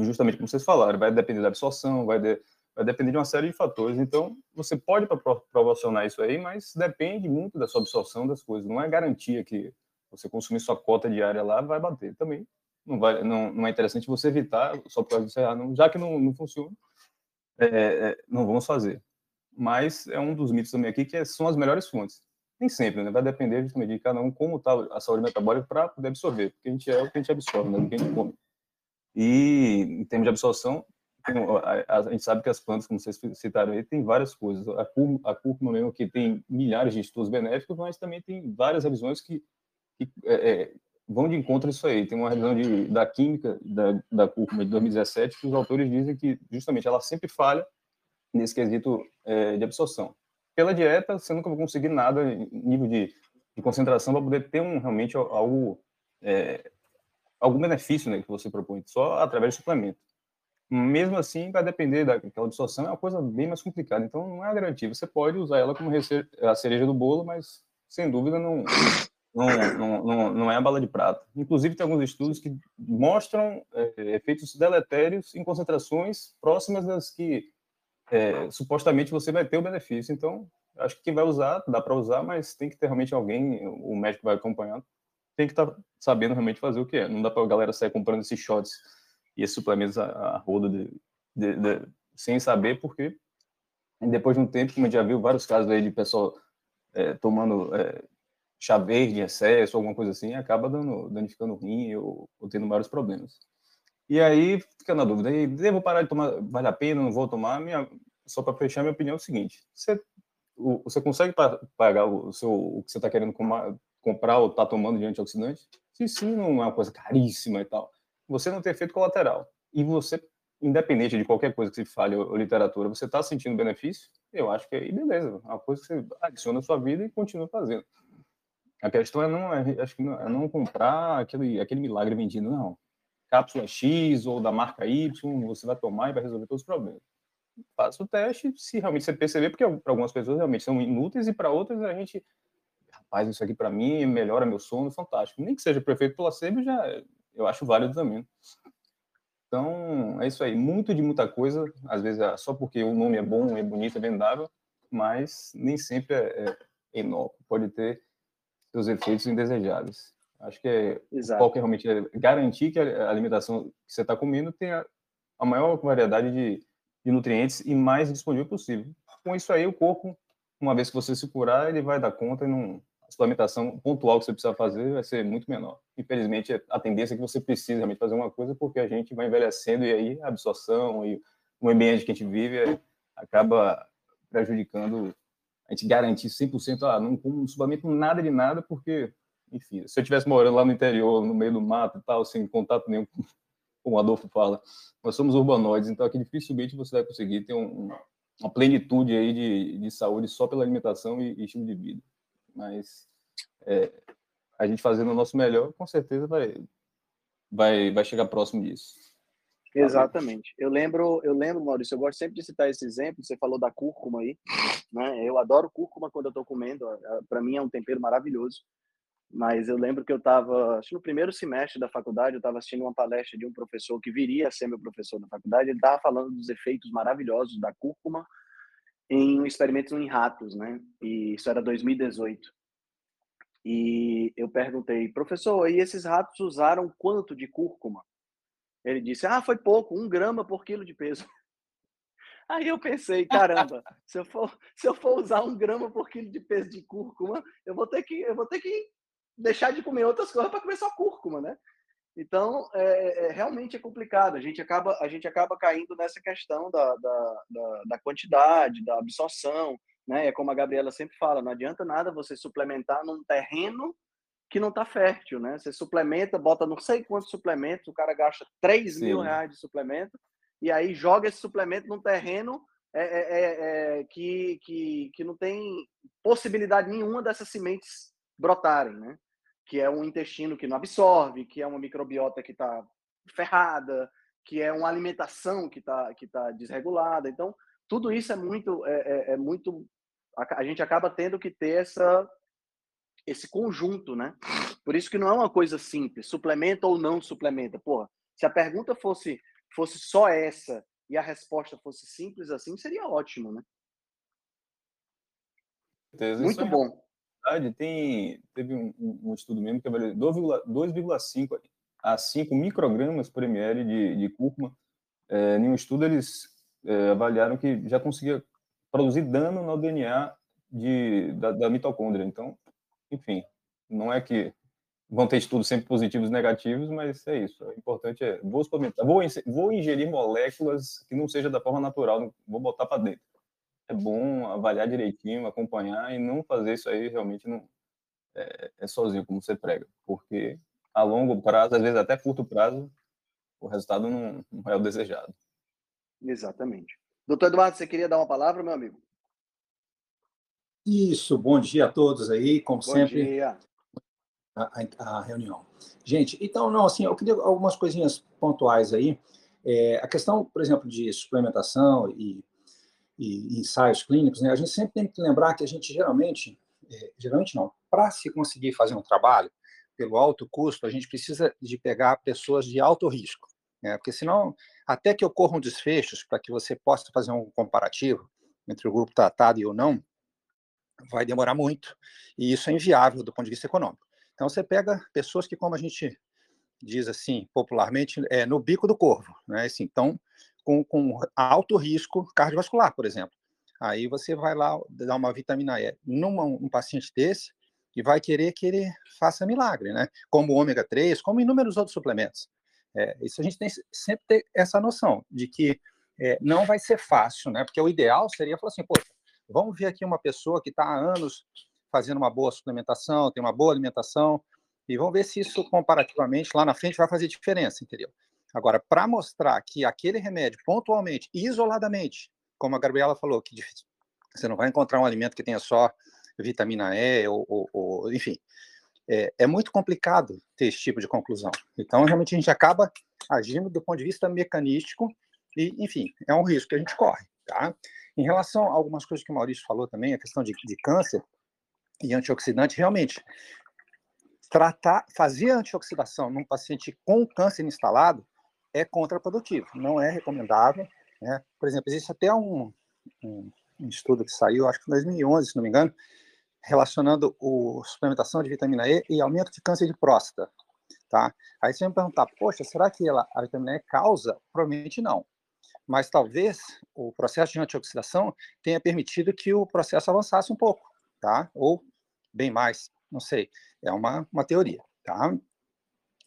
[SPEAKER 3] justamente como vocês falaram, vai depender da absorção, vai, de, vai depender de uma série de fatores. Então, você pode proporcionar isso aí, mas depende muito da sua absorção das coisas. Não é garantia que você consumir sua cota diária lá, vai bater também. Não, vai, não, não é interessante você evitar só por causa disso, ah, não, já que não, não funciona, é, é, não vamos fazer. Mas é um dos mitos também aqui que é, são as melhores fontes. Nem sempre, né? Vai depender justamente de cada um como está a saúde metabólica para poder absorver, porque a gente é o que a gente absorve, né? O que a gente come. E em termos de absorção, a, gente sabe que as plantas, como vocês citaram aí, tem várias coisas. A cúrcuma mesmo que tem milhares de estudos benéficos, mas também tem várias revisões que que é, é, vão de encontro a isso aí. Tem uma revisão de, da química da, da cúrcuma de 2017 que os autores dizem que justamente ela sempre falha nesse quesito é, de absorção. Pela dieta, você nunca vai conseguir nada nível de, de concentração para poder ter um, realmente algo, é, algum benefício né, que você propõe, só através de suplemento. Mesmo assim, vai depender daquela absorção, é uma coisa bem mais complicada. Então, não é garantia. Você pode usar ela como a cereja do bolo, mas sem dúvida não, não, não, não, é a bala de prata. Inclusive, tem alguns estudos que mostram é, efeitos deletérios em concentrações próximas das que é, supostamente você vai ter o benefício. Então, acho que quem vai usar, dá para usar, mas tem que ter realmente alguém, o médico vai acompanhando, tem que estar tá sabendo realmente fazer o que é. Não dá para a galera sair comprando esses shots e esses suplementos a, a de, de, de, sem saber, porque depois de um tempo, como a gente já viu vários casos aí de pessoal é, tomando é, chá verde excesso, alguma coisa assim, acaba dando, danificando o rim ou, ou tendo vários problemas. E aí fica na dúvida, e devo parar de tomar, vale a pena, não vou tomar? Minha, só para fechar, minha opinião é o seguinte: você, o, você consegue pagar o, seu, o que você está querendo comprar ou está tomando de antioxidante? Se sim, não é uma coisa caríssima e tal. Você não tem efeito colateral. E você, independente de qualquer coisa que se fale ou, ou literatura, você está sentindo benefício? Eu acho que aí beleza, é uma coisa que você adiciona à sua vida e continua fazendo. A questão é não, é, acho que não, é não comprar aquele, aquele milagre vendido, não. Cápsula X ou da marca Y, você vai tomar e vai resolver todos os problemas. Faça o teste, se realmente você perceber, porque para algumas pessoas realmente são inúteis e para outras a gente, rapaz, isso aqui para mim melhora meu sono, fantástico. Nem que seja prefeito placebo, já eu acho válido também. Então, é isso aí. Muito de muita coisa, às vezes é só porque o nome é bom, é bonito, é vendável, mas nem sempre é, é inócuo. Pode ter seus efeitos indesejáveis. Acho que é, Exato. qual que é realmente é garantir que a alimentação que você está comendo tenha a maior variedade de, de, nutrientes e mais disponível possível. com isso aí, o corpo, uma vez que você se curar, ele vai dar conta e não, a suplementação pontual que você precisa fazer vai ser muito menor. Infelizmente, a tendência é que você precise realmente fazer uma coisa porque a gente vai envelhecendo e aí a absorção e o ambiente que a gente vive é, acaba prejudicando a gente garantir 100%, ah, não, não suplemento nada de nada porque, enfim, se eu estivesse morando lá no interior, no meio do mato e tal, sem contato nenhum, como [laughs] o Adolfo fala, nós somos urbanoides, então aqui dificilmente você vai conseguir ter um, uma plenitude aí de, de saúde só pela alimentação e, e estilo de vida mas é, a gente fazendo o nosso melhor, com certeza vai, vai, vai chegar próximo disso.
[SPEAKER 1] Exatamente. Eu lembro, eu lembro, Maurício, eu gosto sempre de citar esse exemplo. Você falou da cúrcuma aí, né? Eu adoro cúrcuma quando eu estou comendo. Para mim é um tempero maravilhoso. Mas eu lembro que eu estava, no primeiro semestre da faculdade, eu estava assistindo uma palestra de um professor que viria a ser meu professor da faculdade. Ele estava falando dos efeitos maravilhosos da cúrcuma em um experimento em ratos, né? E isso era 2018. E eu perguntei, professor, e esses ratos usaram quanto de cúrcuma? Ele disse, ah, foi pouco, um grama por quilo de peso. [laughs] Aí eu pensei, caramba, se eu for, se eu for usar um grama por quilo de peso de cúrcuma, eu vou ter que, eu vou ter que deixar de comer outras coisas para comer só cúrcuma, né? Então, é, é, realmente é complicado. A gente acaba, a gente acaba caindo nessa questão da, da, da, da quantidade, da absorção. Né? É como a Gabriela sempre fala, não adianta nada você suplementar num terreno que não está fértil. Né? Você suplementa, bota não sei quantos suplementos, o cara gasta 3 Sim. mil reais de suplemento, e aí joga esse suplemento num terreno é, é, é, é, que, que, que não tem possibilidade nenhuma dessas sementes brotarem. Né? Que é um intestino que não absorve, que é uma microbiota que está ferrada, que é uma alimentação que está que tá desregulada. Então, tudo isso é muito, é, é, é, muito. A gente acaba tendo que ter essa, esse conjunto, né? Por isso que não é uma coisa simples, suplementa ou não suplementa. Porra, se a pergunta fosse, fosse só essa e a resposta fosse simples assim, seria ótimo, né? Muito bom
[SPEAKER 3] verdade, tem, teve um, um estudo mesmo que avaliou 2,5 a 5 microgramas por ml de, de cúrcuma. É, em um estudo, eles é, avaliaram que já conseguia produzir dano no DNA de, da, da, mitocôndria. Então, enfim, não é que vão ter estudos sempre positivos e negativos, mas é isso. O importante é, vou vou, vou ingerir moléculas que não seja da forma natural, vou botar para dentro é bom avaliar direitinho, acompanhar e não fazer isso aí realmente não é, é, sozinho, como você prega, porque a longo prazo, às vezes até curto prazo, o resultado não, não é o desejado.
[SPEAKER 1] Exatamente. Doutor Eduardo, você queria dar uma palavra, meu amigo?
[SPEAKER 5] Isso, bom dia a todos aí, como
[SPEAKER 1] bom
[SPEAKER 5] sempre.
[SPEAKER 1] Dia.
[SPEAKER 5] A, a, a, reunião. Gente, então, não, assim, eu queria algumas coisinhas pontuais aí. É, a questão, por exemplo, de suplementação e e, ensaios clínicos, né, a gente sempre tem que lembrar que a gente geralmente, é, geralmente não, para se conseguir fazer um trabalho pelo alto custo, a gente precisa de pegar pessoas de alto risco, né, porque senão, até que ocorram desfechos para que você possa fazer um comparativo entre o grupo tratado e o não, vai demorar muito, e isso é inviável do ponto de vista econômico. Então, você pega pessoas que, como a gente diz assim, popularmente, é no bico do corvo, né? Assim, então, com, com alto risco cardiovascular, por exemplo. Aí você vai lá dar uma vitamina E num um paciente desse e vai querer que ele faça milagre, né? Como ômega 3, como inúmeros outros suplementos. É, isso a gente tem sempre ter essa noção de que é, não vai ser fácil, né? Porque o ideal seria falar assim, pô, vamos ver aqui uma pessoa que está há anos fazendo uma boa suplementação, tem uma boa alimentação, e vamos ver se isso comparativamente lá na frente vai fazer diferença, entendeu? Agora, para mostrar que aquele remédio, pontualmente, isoladamente, como a Gabriela falou, que você não vai encontrar um alimento que tenha só vitamina E, ou, ou, ou enfim, é, é, muito complicado ter esse tipo de conclusão. Então, realmente, a gente acaba agindo do ponto de vista mecanístico e, enfim, é um risco que a gente corre, tá? Em relação a algumas coisas que o Maurício falou também, a questão de, de câncer e antioxidante, realmente, tratar, fazer antioxidação num paciente com câncer instalado é contraprodutivo, não é recomendável. Né? Por exemplo, existe até um, um, estudo que saiu, acho que em 2011, se não me engano, relacionando a suplementação de vitamina E e aumento de câncer de próstata. Tá? Aí você vai me perguntar, poxa, será que ela, a vitamina E causa? Provavelmente não. mas talvez o processo de antioxidação tenha permitido que o processo avançasse um pouco, tá? Ou bem mais, não sei. É uma, uma teoria, tá?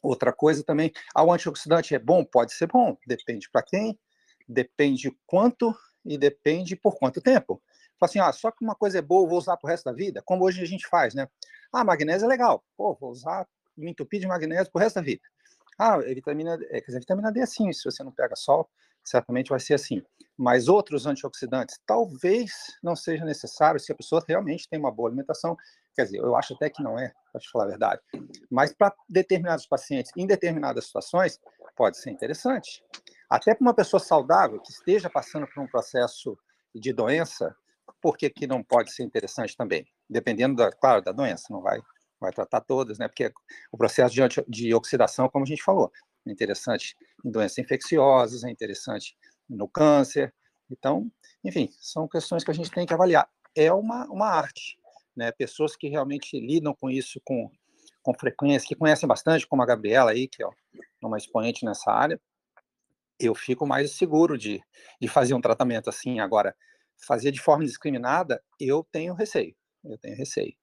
[SPEAKER 5] Outra coisa também, ah, o antioxidante é bom? Pode ser bom, depende para quem, depende quanto e depende por quanto tempo. Fala assim, ah, só que uma coisa é boa, vou usar para o resto da vida, como hoje a gente faz, né? Ah, magnésio é legal, pô, vou usar, me entupir de magnésio para o resto da vida. Ah, vitamina, é, quer dizer, vitamina D é assim, se você não pega sol, certamente vai ser assim. Mas outros antioxidantes talvez não seja necessário se a pessoa realmente tem uma boa alimentação. Quer dizer, eu acho até que não é, para te falar a verdade. Mas para determinados pacientes, em determinadas situações, pode ser interessante. Até para uma pessoa saudável que esteja passando por um processo de doença, por que, que não pode ser interessante também? Dependendo, da, claro, da doença, não vai, vai tratar todas, né? Porque o processo de, de oxidação, como a gente falou, é interessante em doenças infecciosas, é interessante no câncer. Então, enfim, são questões que a gente tem que avaliar. É uma, uma arte, né? Pessoas que realmente lidam com isso com, com frequência, que conhecem bastante, como a Gabriela aí, que é uma expoente nessa área, eu fico mais seguro de, de fazer um tratamento assim. Agora, fazer de forma indiscriminada, eu tenho receio. Eu tenho receio.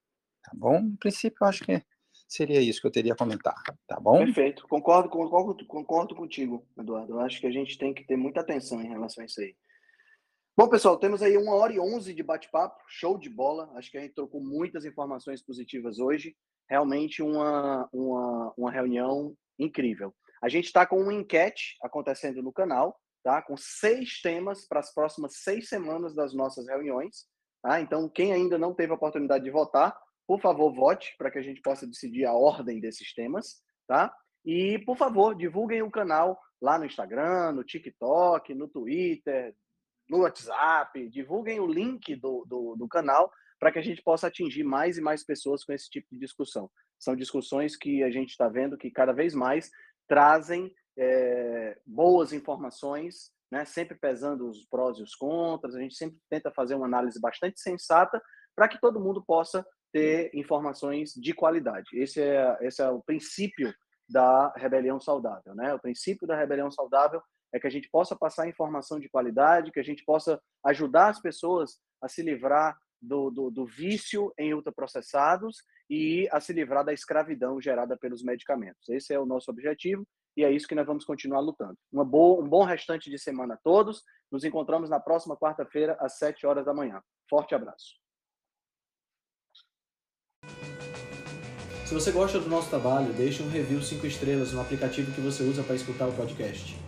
[SPEAKER 5] Tá bom? No princípio, eu acho que Seria isso que eu teria a comentar, tá bom?
[SPEAKER 1] Perfeito. Concordo, concordo, concordo contigo, Eduardo. Eu acho que a gente tem que ter muita atenção em relação a isso aí. Bom, pessoal, temos aí uma hora e onze de bate-papo, show de bola. Acho que a gente trocou muitas informações positivas hoje. Realmente uma, uma, uma reunião incrível. A gente está com uma enquete acontecendo no canal, tá? Com seis temas para as próximas seis semanas das nossas reuniões. Tá? Então, quem ainda não teve a oportunidade de votar, por favor, vote para que a gente possa decidir a ordem desses temas, tá? E, por favor, divulguem o canal lá no Instagram, no TikTok, no Twitter, no WhatsApp. Divulguem o link do, do, do canal para que a gente possa atingir mais e mais pessoas com esse tipo de discussão. São discussões que a gente está vendo que cada vez mais trazem é, boas informações, né? sempre pesando os prós e os contras. A gente sempre tenta fazer uma análise bastante sensata para que todo mundo possa ter informações de qualidade. Esse é, esse é o princípio da rebelião saudável, né? O princípio da rebelião saudável é que a gente possa passar informação de qualidade, que a gente possa ajudar as pessoas a se livrar do, do, do vício em ultraprocessados e a se livrar da escravidão gerada pelos medicamentos. Esse é o nosso objetivo e é isso que nós vamos continuar lutando. Uma boa, um bom restante de semana a todos. Nos encontramos na próxima quarta-feira, às 7 horas da manhã. Forte abraço.
[SPEAKER 6] Se você gosta do nosso trabalho, deixe um review 5 estrelas no aplicativo que você usa para escutar o podcast.